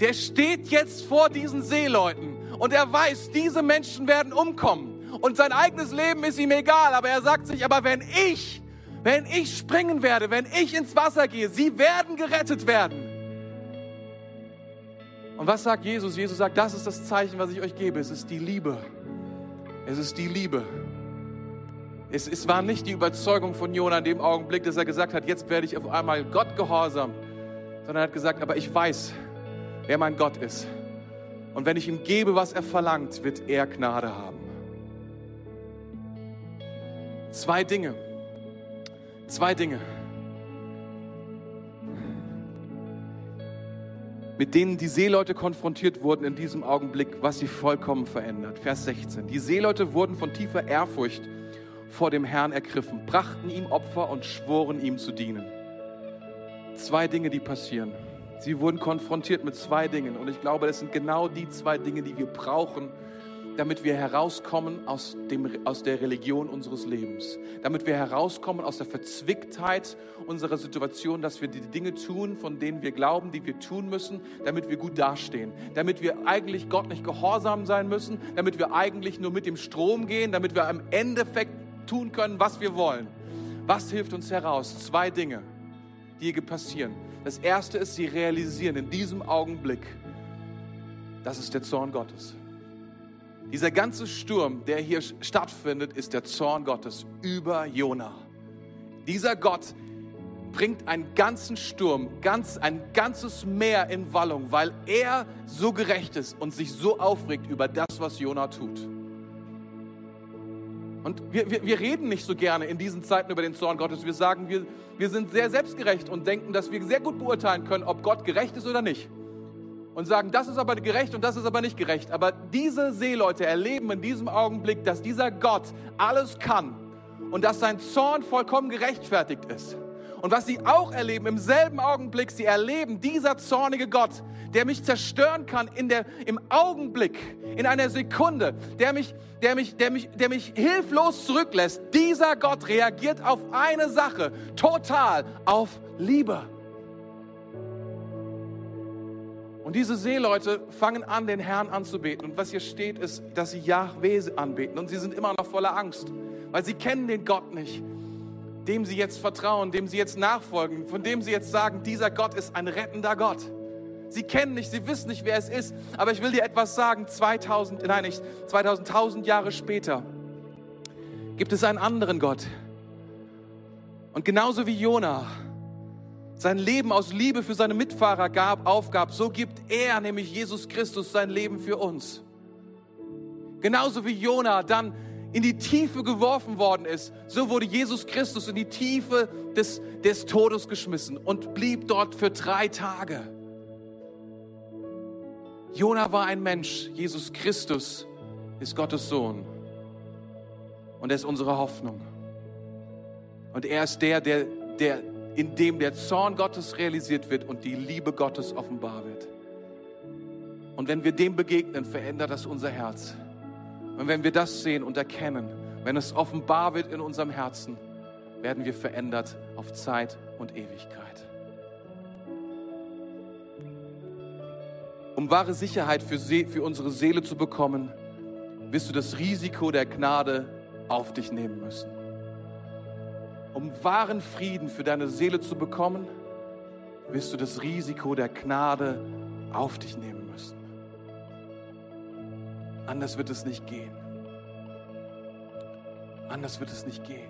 der steht jetzt vor diesen Seeleuten und er weiß, diese Menschen werden umkommen. Und sein eigenes Leben ist ihm egal, aber er sagt sich, aber wenn ich, wenn ich springen werde, wenn ich ins Wasser gehe, sie werden gerettet werden. Und was sagt Jesus? Jesus sagt, das ist das Zeichen, was ich euch gebe. Es ist die Liebe. Es ist die Liebe. Es, es war nicht die Überzeugung von Jona in dem Augenblick, dass er gesagt hat, jetzt werde ich auf einmal Gott gehorsam, sondern er hat gesagt, aber ich weiß, wer mein Gott ist. Und wenn ich ihm gebe, was er verlangt, wird er Gnade haben. Zwei Dinge. Zwei Dinge. mit denen die Seeleute konfrontiert wurden in diesem Augenblick, was sie vollkommen verändert. Vers 16. Die Seeleute wurden von tiefer Ehrfurcht vor dem Herrn ergriffen, brachten ihm Opfer und schworen ihm zu dienen. Zwei Dinge, die passieren. Sie wurden konfrontiert mit zwei Dingen. Und ich glaube, das sind genau die zwei Dinge, die wir brauchen, damit wir herauskommen aus, dem, aus der Religion unseres Lebens, damit wir herauskommen aus der Verzwicktheit unserer Situation, dass wir die Dinge tun, von denen wir glauben, die wir tun müssen, damit wir gut dastehen, damit wir eigentlich Gott nicht gehorsam sein müssen, damit wir eigentlich nur mit dem Strom gehen, damit wir am Endeffekt tun können, was wir wollen. Was hilft uns heraus? Zwei Dinge, die passieren. Das erste ist, sie realisieren in diesem Augenblick, das ist der Zorn Gottes. Dieser ganze Sturm, der hier stattfindet, ist der Zorn Gottes über Jona. Dieser Gott bringt einen ganzen Sturm, ganz, ein ganzes Meer in Wallung, weil er so gerecht ist und sich so aufregt über das, was Jona tut. Und wir, wir, wir reden nicht so gerne in diesen Zeiten über den Zorn Gottes. Wir sagen, wir, wir sind sehr selbstgerecht und denken, dass wir sehr gut beurteilen können, ob Gott gerecht ist oder nicht. Und sagen, das ist aber gerecht und das ist aber nicht gerecht. Aber diese Seeleute erleben in diesem Augenblick, dass dieser Gott alles kann und dass sein Zorn vollkommen gerechtfertigt ist. Und was sie auch erleben im selben Augenblick, sie erleben dieser zornige Gott, der mich zerstören kann in der, im Augenblick, in einer Sekunde, der mich, der, mich, der, mich, der mich hilflos zurücklässt. Dieser Gott reagiert auf eine Sache, total auf Liebe. Und diese Seeleute fangen an, den Herrn anzubeten. Und was hier steht, ist, dass sie Yahweh anbeten. Und sie sind immer noch voller Angst, weil sie kennen den Gott nicht dem sie jetzt vertrauen, dem sie jetzt nachfolgen, von dem sie jetzt sagen, dieser Gott ist ein rettender Gott. Sie kennen nicht, sie wissen nicht, wer es ist, aber ich will dir etwas sagen, 2000, nein, nicht 2000, 1000 Jahre später gibt es einen anderen Gott. Und genauso wie Jona sein Leben aus Liebe für seine Mitfahrer gab, aufgab, so gibt er, nämlich Jesus Christus, sein Leben für uns. Genauso wie Jona dann in die Tiefe geworfen worden ist, so wurde Jesus Christus in die Tiefe des, des Todes geschmissen und blieb dort für drei Tage. Jona war ein Mensch, Jesus Christus ist Gottes Sohn und er ist unsere Hoffnung. Und er ist der, der, der, in dem der Zorn Gottes realisiert wird und die Liebe Gottes offenbar wird. Und wenn wir dem begegnen, verändert das unser Herz. Und wenn wir das sehen und erkennen, wenn es offenbar wird in unserem Herzen, werden wir verändert auf Zeit und Ewigkeit. Um wahre Sicherheit für, für unsere Seele zu bekommen, wirst du das Risiko der Gnade auf dich nehmen müssen. Um wahren Frieden für deine Seele zu bekommen, wirst du das Risiko der Gnade auf dich nehmen Anders wird es nicht gehen. Anders wird es nicht gehen.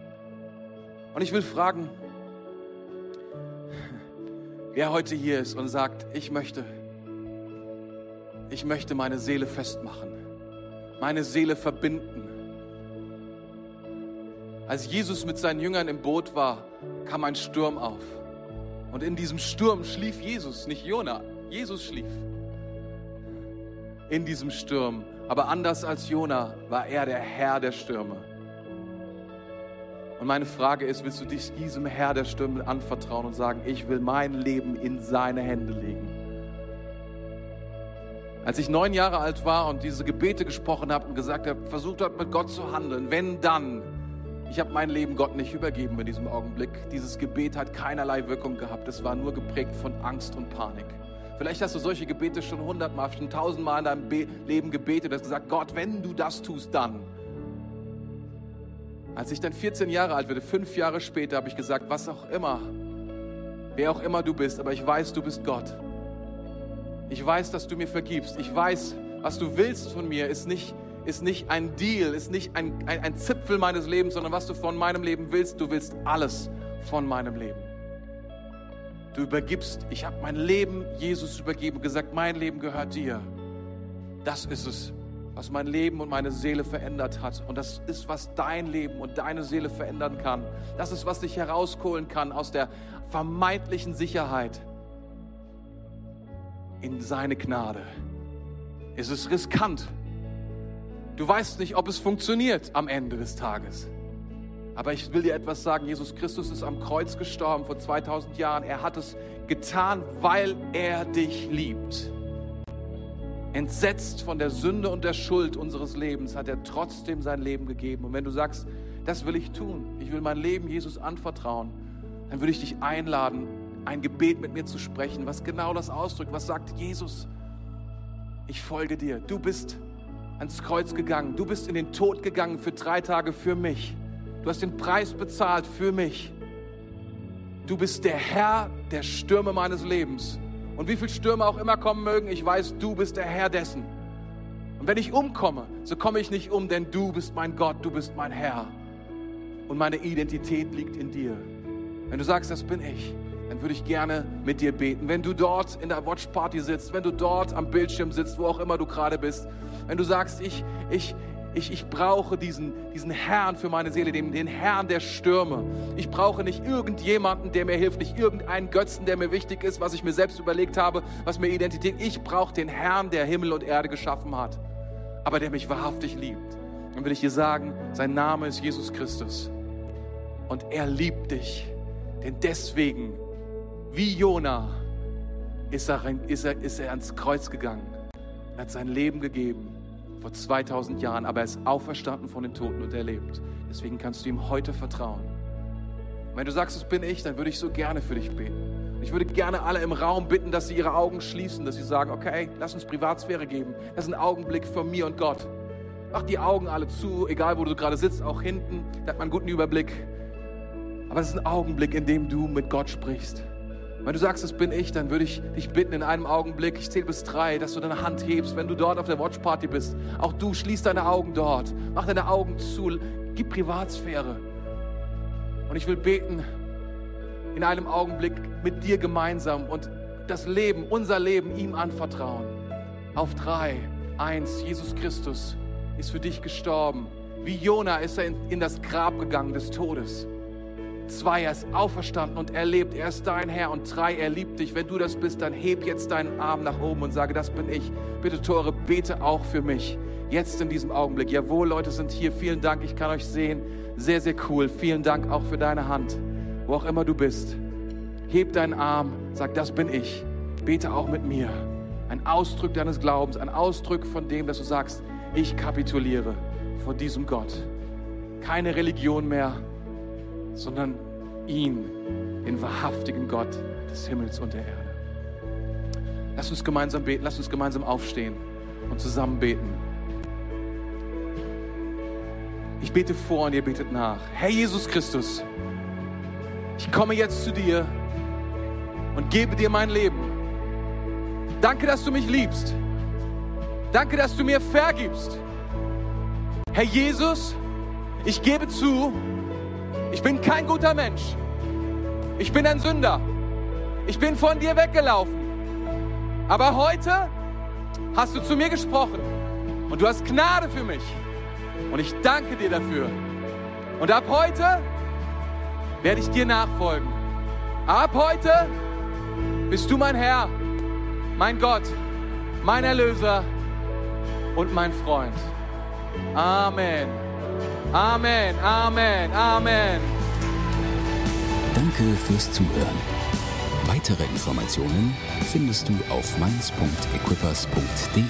Und ich will fragen, wer heute hier ist und sagt, ich möchte, ich möchte meine Seele festmachen, meine Seele verbinden Als Jesus mit seinen Jüngern im Boot war, kam ein Sturm auf. Und in diesem Sturm schlief Jesus, nicht Jona. Jesus schlief. In diesem Sturm. Aber anders als Jona war er der Herr der Stürme. Und meine Frage ist, willst du dich diesem Herr der Stürme anvertrauen und sagen, ich will mein Leben in seine Hände legen? Als ich neun Jahre alt war und diese Gebete gesprochen habe und gesagt habe, versucht habe, mit Gott zu handeln, wenn dann, ich habe mein Leben Gott nicht übergeben in diesem Augenblick. Dieses Gebet hat keinerlei Wirkung gehabt. Es war nur geprägt von Angst und Panik. Vielleicht hast du solche Gebete schon hundertmal, schon tausendmal in deinem Be Leben gebetet und hast gesagt, Gott, wenn du das tust, dann. Als ich dann 14 Jahre alt wurde, fünf Jahre später, habe ich gesagt, was auch immer, wer auch immer du bist, aber ich weiß, du bist Gott. Ich weiß, dass du mir vergibst. Ich weiß, was du willst von mir, ist nicht, ist nicht ein Deal, ist nicht ein, ein, ein Zipfel meines Lebens, sondern was du von meinem Leben willst, du willst alles von meinem Leben. Du übergibst, ich habe mein Leben Jesus übergeben gesagt, mein Leben gehört dir. Das ist es, was mein Leben und meine Seele verändert hat. Und das ist, was dein Leben und deine Seele verändern kann. Das ist, was dich herausholen kann aus der vermeintlichen Sicherheit in seine Gnade. Es ist riskant. Du weißt nicht, ob es funktioniert am Ende des Tages. Aber ich will dir etwas sagen. Jesus Christus ist am Kreuz gestorben vor 2000 Jahren. Er hat es getan, weil er dich liebt. Entsetzt von der Sünde und der Schuld unseres Lebens hat er trotzdem sein Leben gegeben. Und wenn du sagst, das will ich tun, ich will mein Leben Jesus anvertrauen, dann würde ich dich einladen, ein Gebet mit mir zu sprechen, was genau das ausdrückt, was sagt Jesus, ich folge dir. Du bist ans Kreuz gegangen, du bist in den Tod gegangen für drei Tage für mich. Du hast den Preis bezahlt für mich. Du bist der Herr der Stürme meines Lebens. Und wie viele Stürme auch immer kommen mögen, ich weiß, du bist der Herr dessen. Und wenn ich umkomme, so komme ich nicht um, denn du bist mein Gott, du bist mein Herr. Und meine Identität liegt in dir. Wenn du sagst, das bin ich, dann würde ich gerne mit dir beten. Wenn du dort in der Watch Party sitzt, wenn du dort am Bildschirm sitzt, wo auch immer du gerade bist, wenn du sagst, ich, ich, ich, ich brauche diesen, diesen Herrn für meine Seele, den, den Herrn der Stürme. Ich brauche nicht irgendjemanden, der mir hilft, nicht irgendeinen Götzen, der mir wichtig ist, was ich mir selbst überlegt habe, was mir Identität. Ich brauche den Herrn, der Himmel und Erde geschaffen hat, aber der mich wahrhaftig liebt. Dann will ich dir sagen, sein Name ist Jesus Christus. Und er liebt dich. Denn deswegen wie Jona ist er, ist, er, ist er ans Kreuz gegangen und hat sein Leben gegeben vor 2000 Jahren, aber er ist auferstanden von den Toten und er lebt. Deswegen kannst du ihm heute vertrauen. Und wenn du sagst, das bin ich, dann würde ich so gerne für dich beten. Ich würde gerne alle im Raum bitten, dass sie ihre Augen schließen, dass sie sagen, okay, lass uns Privatsphäre geben. Das ist ein Augenblick von mir und Gott. Mach die Augen alle zu, egal wo du gerade sitzt, auch hinten, da hat man einen guten Überblick. Aber es ist ein Augenblick, in dem du mit Gott sprichst. Wenn du sagst, das bin ich, dann würde ich dich bitten in einem Augenblick, ich zähle bis drei, dass du deine Hand hebst, wenn du dort auf der Watchparty bist. Auch du schließt deine Augen dort, mach deine Augen zu, gib Privatsphäre. Und ich will beten in einem Augenblick mit dir gemeinsam und das Leben, unser Leben ihm anvertrauen. Auf drei, eins, Jesus Christus ist für dich gestorben. Wie Jona ist er in, in das Grab gegangen des Todes. Zwei, er ist auferstanden und er lebt. Er ist dein Herr. Und drei, er liebt dich. Wenn du das bist, dann heb jetzt deinen Arm nach oben und sage, das bin ich. Bitte, Tore, bete auch für mich. Jetzt in diesem Augenblick. Jawohl, Leute sind hier. Vielen Dank. Ich kann euch sehen. Sehr, sehr cool. Vielen Dank auch für deine Hand. Wo auch immer du bist. Heb deinen Arm. Sag, das bin ich. Bete auch mit mir. Ein Ausdruck deines Glaubens. Ein Ausdruck von dem, dass du sagst, ich kapituliere vor diesem Gott. Keine Religion mehr sondern ihn, den wahrhaftigen Gott des Himmels und der Erde. Lass uns gemeinsam beten, lass uns gemeinsam aufstehen und zusammen beten. Ich bete vor und ihr betet nach. Herr Jesus Christus, ich komme jetzt zu dir und gebe dir mein Leben. Danke, dass du mich liebst. Danke, dass du mir vergibst. Herr Jesus, ich gebe zu, ich bin kein guter Mensch. Ich bin ein Sünder. Ich bin von dir weggelaufen. Aber heute hast du zu mir gesprochen und du hast Gnade für mich. Und ich danke dir dafür. Und ab heute werde ich dir nachfolgen. Ab heute bist du mein Herr, mein Gott, mein Erlöser und mein Freund. Amen. Amen. Amen. Amen. Danke fürs Zuhören. Weitere Informationen findest du auf mainz.equippers.de.